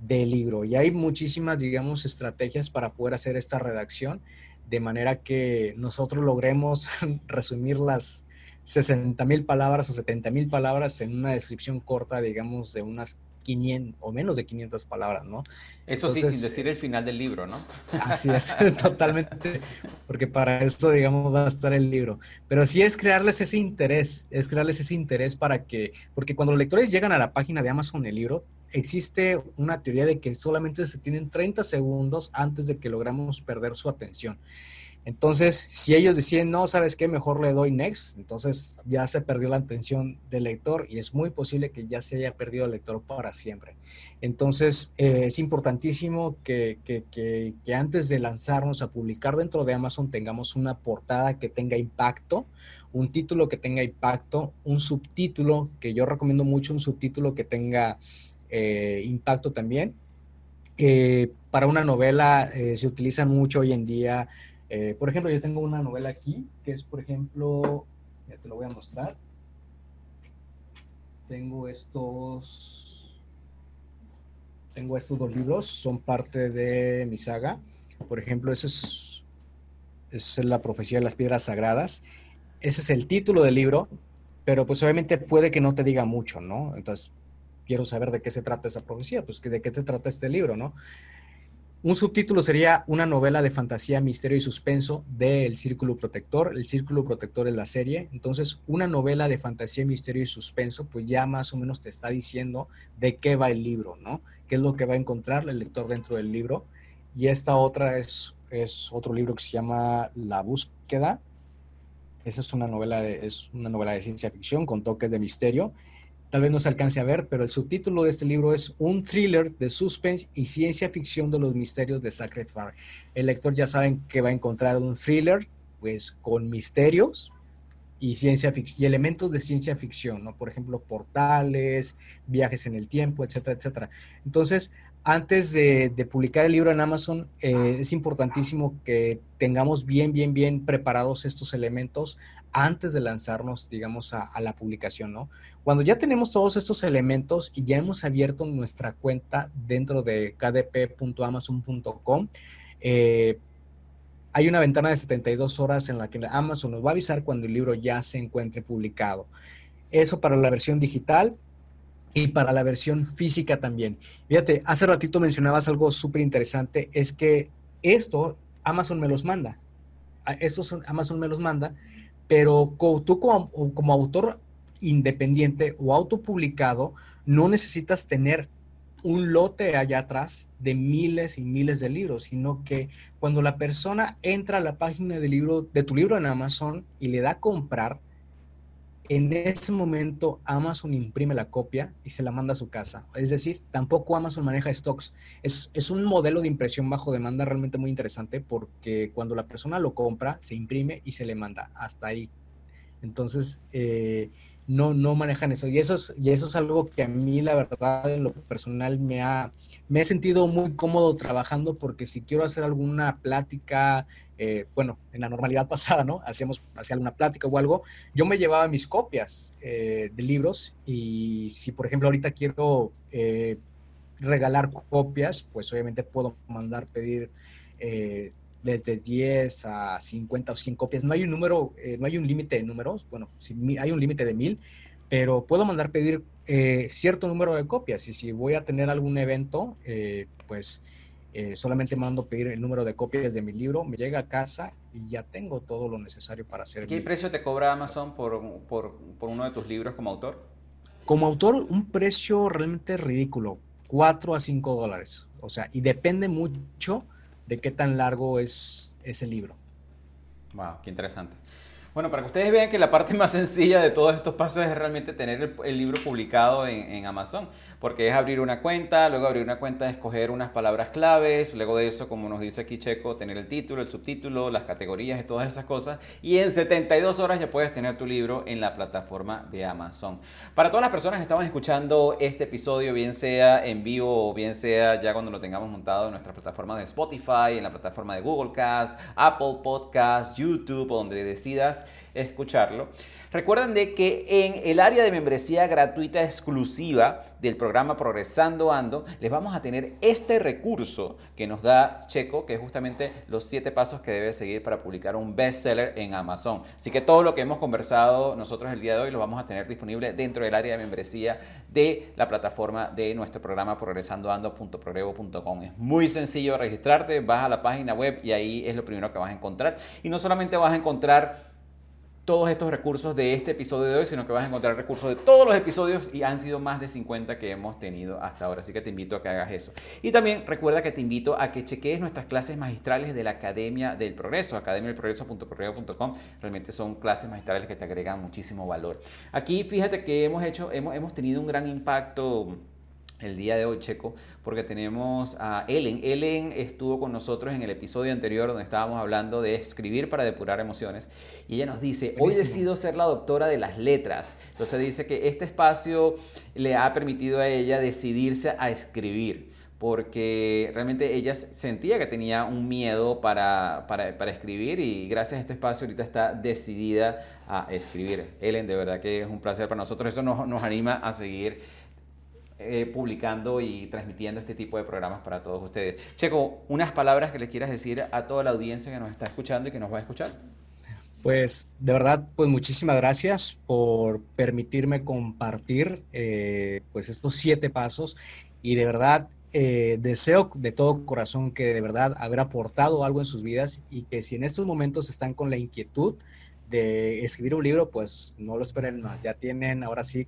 del libro. Y hay muchísimas, digamos, estrategias para poder hacer esta redacción de manera que nosotros logremos resumir las 60 mil palabras o 70 mil palabras en una descripción corta, digamos, de unas 500 o menos de 500 palabras, ¿no? Eso sí, sin decir el final del libro, ¿no? Así es, totalmente, porque para eso, digamos, va a estar el libro. Pero sí es crearles ese interés, es crearles ese interés para que, porque cuando los lectores llegan a la página de Amazon el libro, existe una teoría de que solamente se tienen 30 segundos antes de que logramos perder su atención. Entonces, si ellos deciden, no, ¿sabes qué? Mejor le doy next, entonces ya se perdió la atención del lector y es muy posible que ya se haya perdido el lector para siempre. Entonces, eh, es importantísimo que, antes de lanzarnos a publicar dentro de Amazon tengamos una portada que tenga impacto, un título que tenga impacto, un subtítulo, que yo recomiendo mucho un subtítulo que tenga eh, impacto también. Eh, para una novela se utilizan mucho hoy en día eh, por ejemplo, yo tengo una novela aquí, que es, por ejemplo, ya te lo voy a mostrar. tengo estos, tengo estos dos libros, son parte de mi saga. Por ejemplo, ese es, es la profecía de las piedras sagradas. Ese es el título del libro, pero pues obviamente puede que no te diga mucho, ¿no? Entonces, quiero saber de qué se trata esa profecía, pues de qué te trata este libro, ¿no? Un subtítulo sería una novela de fantasía, misterio y suspenso del Círculo Protector. El Círculo Protector es la serie. Entonces, una novela de fantasía, misterio y suspenso, pues ya más o menos te está diciendo de qué va el libro, ¿no? ¿Qué es lo que va a encontrar el lector dentro del libro? Y esta otra es, es otro libro que se llama La búsqueda. Esa es una novela de, es una novela de ciencia ficción con toques de misterio tal vez no se alcance a ver, pero el subtítulo de este libro es Un thriller de suspense y ciencia ficción de los misterios de Sacred Fire. El lector ya saben que va a encontrar un thriller, pues con misterios y ciencia y elementos de ciencia ficción, ¿no? Por ejemplo, portales, viajes en el tiempo, etcétera, etcétera. Entonces, antes de, publicar el libro en Amazon, eh, es importantísimo que tengamos bien, bien, bien preparados estos elementos antes de lanzarnos, digamos, a, la publicación, ¿no? Cuando ya tenemos todos estos elementos y ya hemos abierto nuestra cuenta dentro de kdp.amazon.com, eh, hay una ventana de 72 horas en la que Amazon nos va a avisar cuando el libro ya se encuentre publicado. Eso para la versión digital y para la versión física también. Fíjate, hace ratito mencionabas algo súper interesante, es que esto Amazon me los manda. Estos Amazon me los manda pero tú como, autor independiente o autopublicado, no necesitas tener un lote allá atrás de miles y miles de libros, sino que cuando la persona entra a la página del libro, de tu libro en Amazon y le da a comprar, en ese momento Amazon imprime la copia y se la manda a su casa. Es decir, tampoco Amazon maneja stocks. Es, es, un modelo de impresión bajo demanda realmente muy interesante porque cuando la persona lo compra, se imprime y se le manda hasta ahí. Entonces, eh, no, no manejan eso. Y eso, es, y eso es algo que a mí, la verdad, en lo personal, me ha, me he sentido muy cómodo trabajando porque si quiero hacer alguna plática, eh, bueno, en la normalidad pasada, ¿no? Hacíamos, hacía alguna plática o algo, yo me llevaba mis copias eh, de libros y si, por ejemplo, ahorita quiero regalar copias, pues obviamente puedo mandar pedir desde 10 a 50 o 100 copias. No hay un número, eh, no hay un límite de números, bueno, si hay un límite de mil, pero puedo mandar pedir eh, cierto número de copias y si voy a tener algún evento, eh, pues solamente mando pedir el número de copias de mi libro, me llega a casa y ya tengo todo lo necesario para hacer. ¿Qué precio te cobra Amazon por, por, por uno de tus libros como autor? Como autor, un precio realmente ridículo, 4 a 5 dólares. O sea, y depende mucho de qué tan largo es ese libro. Wow, qué interesante. Bueno, para que ustedes vean que la parte más sencilla de todos estos pasos es realmente tener el, libro publicado en, Amazon, porque es abrir una cuenta, luego abrir una cuenta, escoger unas palabras claves, luego de eso, como nos dice aquí Checo, tener el título, el subtítulo, las categorías y todas esas cosas, y en 72 horas ya puedes tener tu libro en la plataforma de Amazon. Para todas las personas que estaban escuchando este episodio, bien sea en vivo o bien sea ya cuando lo tengamos montado en nuestra plataforma de Spotify, en la plataforma de Google Cast, Apple Podcast, YouTube, o donde decidas escucharlo. Recuerden de que en el área de membresía gratuita exclusiva del programa Progresando Ando, les vamos a tener este recurso que nos da Checo, que es justamente los siete pasos que debe seguir para publicar un bestseller en Amazon. Así que todo lo que hemos conversado nosotros el día de hoy lo vamos a tener disponible dentro del área de membresía de la plataforma de nuestro programa progresandoando.progrevo.com. Es muy sencillo registrarte, vas a la página web y ahí es lo primero que vas a encontrar. Y no solamente vas a encontrar todos estos recursos de este episodio de hoy, sino que vas a encontrar recursos de todos los episodios y han sido más de 50 que hemos tenido hasta ahora. Así que te invito a que hagas eso. Y también recuerda que te invito a que chequees nuestras clases magistrales de la Academia del Progreso, academiadelprogreso.progreso.com. Realmente son clases magistrales que te agregan muchísimo valor. Aquí fíjate que hemos hecho, hemos, hemos tenido un gran impacto el día de hoy, Checo, porque tenemos a Ellen. Ellen estuvo con nosotros en el episodio anterior donde estábamos hablando de escribir para depurar emociones y ella nos dice, hoy decido ser la doctora de las letras. Entonces dice que este espacio le ha permitido a ella decidirse a escribir porque realmente ella sentía que tenía un miedo para, para, para, escribir y gracias a este espacio ahorita está decidida a escribir. Ellen, de verdad que es un placer para nosotros, eso nos, nos anima a seguir eh, publicando y transmitiendo este tipo de programas para todos ustedes. Checo, unas palabras que les quieras decir a toda la audiencia que nos está escuchando y que nos va a escuchar. Pues de verdad, pues muchísimas gracias por permitirme compartir eh, pues estos siete pasos y de verdad eh, deseo de todo corazón que de verdad haber aportado algo en sus vidas y que si en estos momentos están con la inquietud de escribir un libro, pues no lo esperen más. Ya tienen ahora sí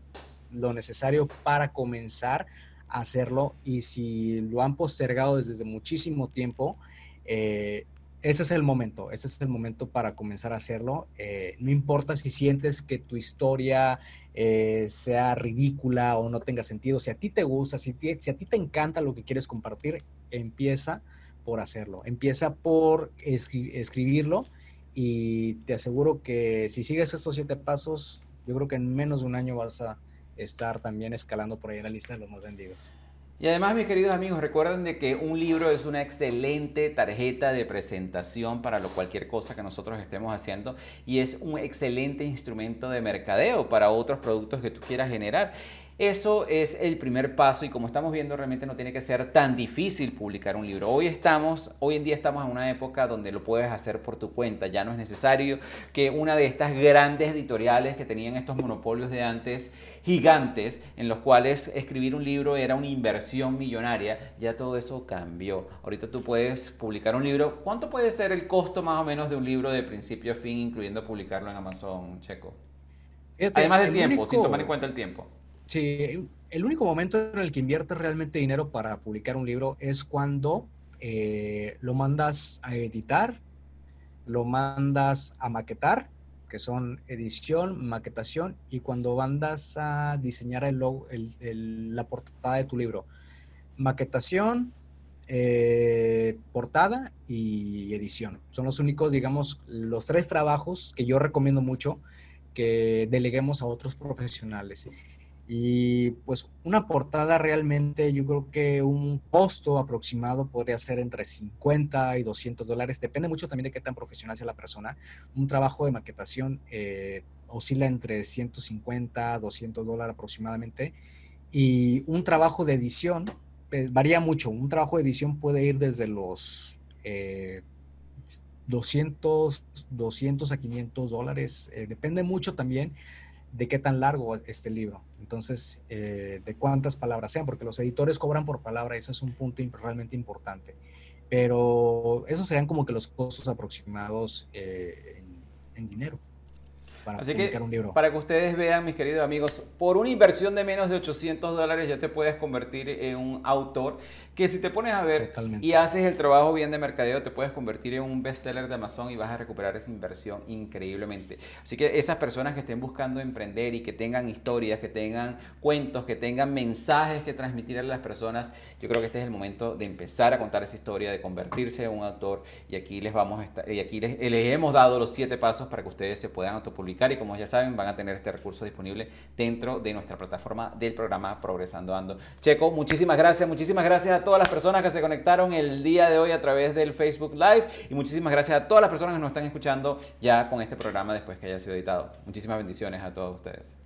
lo necesario para comenzar a hacerlo y si lo han postergado desde muchísimo tiempo, eh, ese es el momento, ese es el momento para comenzar a hacerlo. Eh, no importa si sientes que tu historia eh, sea ridícula o no tenga sentido, si a ti te gusta, si, si, a ti te encanta lo que quieres compartir, empieza por hacerlo, empieza por escribirlo y te aseguro que si sigues estos siete pasos, yo creo que en menos de un año vas a estar también escalando por ahí en la lista de los más vendidos. Y además, mis queridos amigos, recuerden de que un libro es una excelente tarjeta de presentación para lo, cualquier cosa que nosotros estemos haciendo y es un excelente instrumento de mercadeo para otros productos que tú quieras generar. Eso es el primer paso y como estamos viendo realmente no tiene que ser tan difícil publicar un libro. Hoy estamos, hoy en día estamos en una época donde lo puedes hacer por tu cuenta. Ya no es necesario que una de estas grandes editoriales que tenían estos monopolios de antes gigantes en los cuales escribir un libro era una inversión millonaria, ya todo eso cambió. Ahorita tú puedes publicar un libro. ¿Cuánto puede ser el costo más o menos de un libro de principio a fin, incluyendo publicarlo en Amazon Checo? Además del tiempo, sin tomar en cuenta el tiempo. Sí, el único momento en el que inviertes realmente dinero para publicar un libro es cuando eh, lo mandas a editar, lo mandas a maquetar, que son edición, maquetación, y cuando mandas a diseñar el logo, la portada de tu libro. Maquetación, eh, portada y edición. Son los únicos, digamos, los tres trabajos que yo recomiendo mucho que deleguemos a otros profesionales. Y pues una portada realmente, yo creo que un costo aproximado podría ser entre 50 y 200 dólares. Depende mucho también de qué tan profesional sea la persona. Un trabajo de maquetación eh, oscila entre 150, 200 dólares aproximadamente. Y un trabajo de edición eh, varía mucho. Un trabajo de edición puede ir desde los 200, eh, 200 a 500 dólares. depende mucho también de qué tan largo este libro. Entonces, eh, de cuántas palabras sean, porque los editores cobran por palabra, eso es un punto realmente importante. Pero esos serían como que los costos aproximados eh, en dinero para Así que, un libro. Para que ustedes vean, mis queridos amigos, por una inversión de menos de 800 dólares ya te puedes convertir en un autor que si te pones a ver y haces el trabajo bien de mercadeo, te puedes convertir en un bestseller de Amazon y vas a recuperar esa inversión increíblemente. Así que esas personas que estén buscando emprender y que tengan historias, que tengan cuentos, que tengan mensajes que transmitir a las personas, yo creo que este es el momento de empezar a contar esa historia, de convertirse en un autor y aquí les vamos a estar, y aquí les, les hemos dado los siete pasos para que ustedes se puedan autopublicar y como ya saben van a tener este recurso disponible dentro de nuestra plataforma del programa Progresando Ando. Checo, muchísimas gracias, muchísimas gracias a todas las personas que se conectaron el día de hoy a través del Facebook Live y muchísimas gracias a todas las personas que nos están escuchando ya con este programa después que haya sido editado. Muchísimas bendiciones a todos ustedes.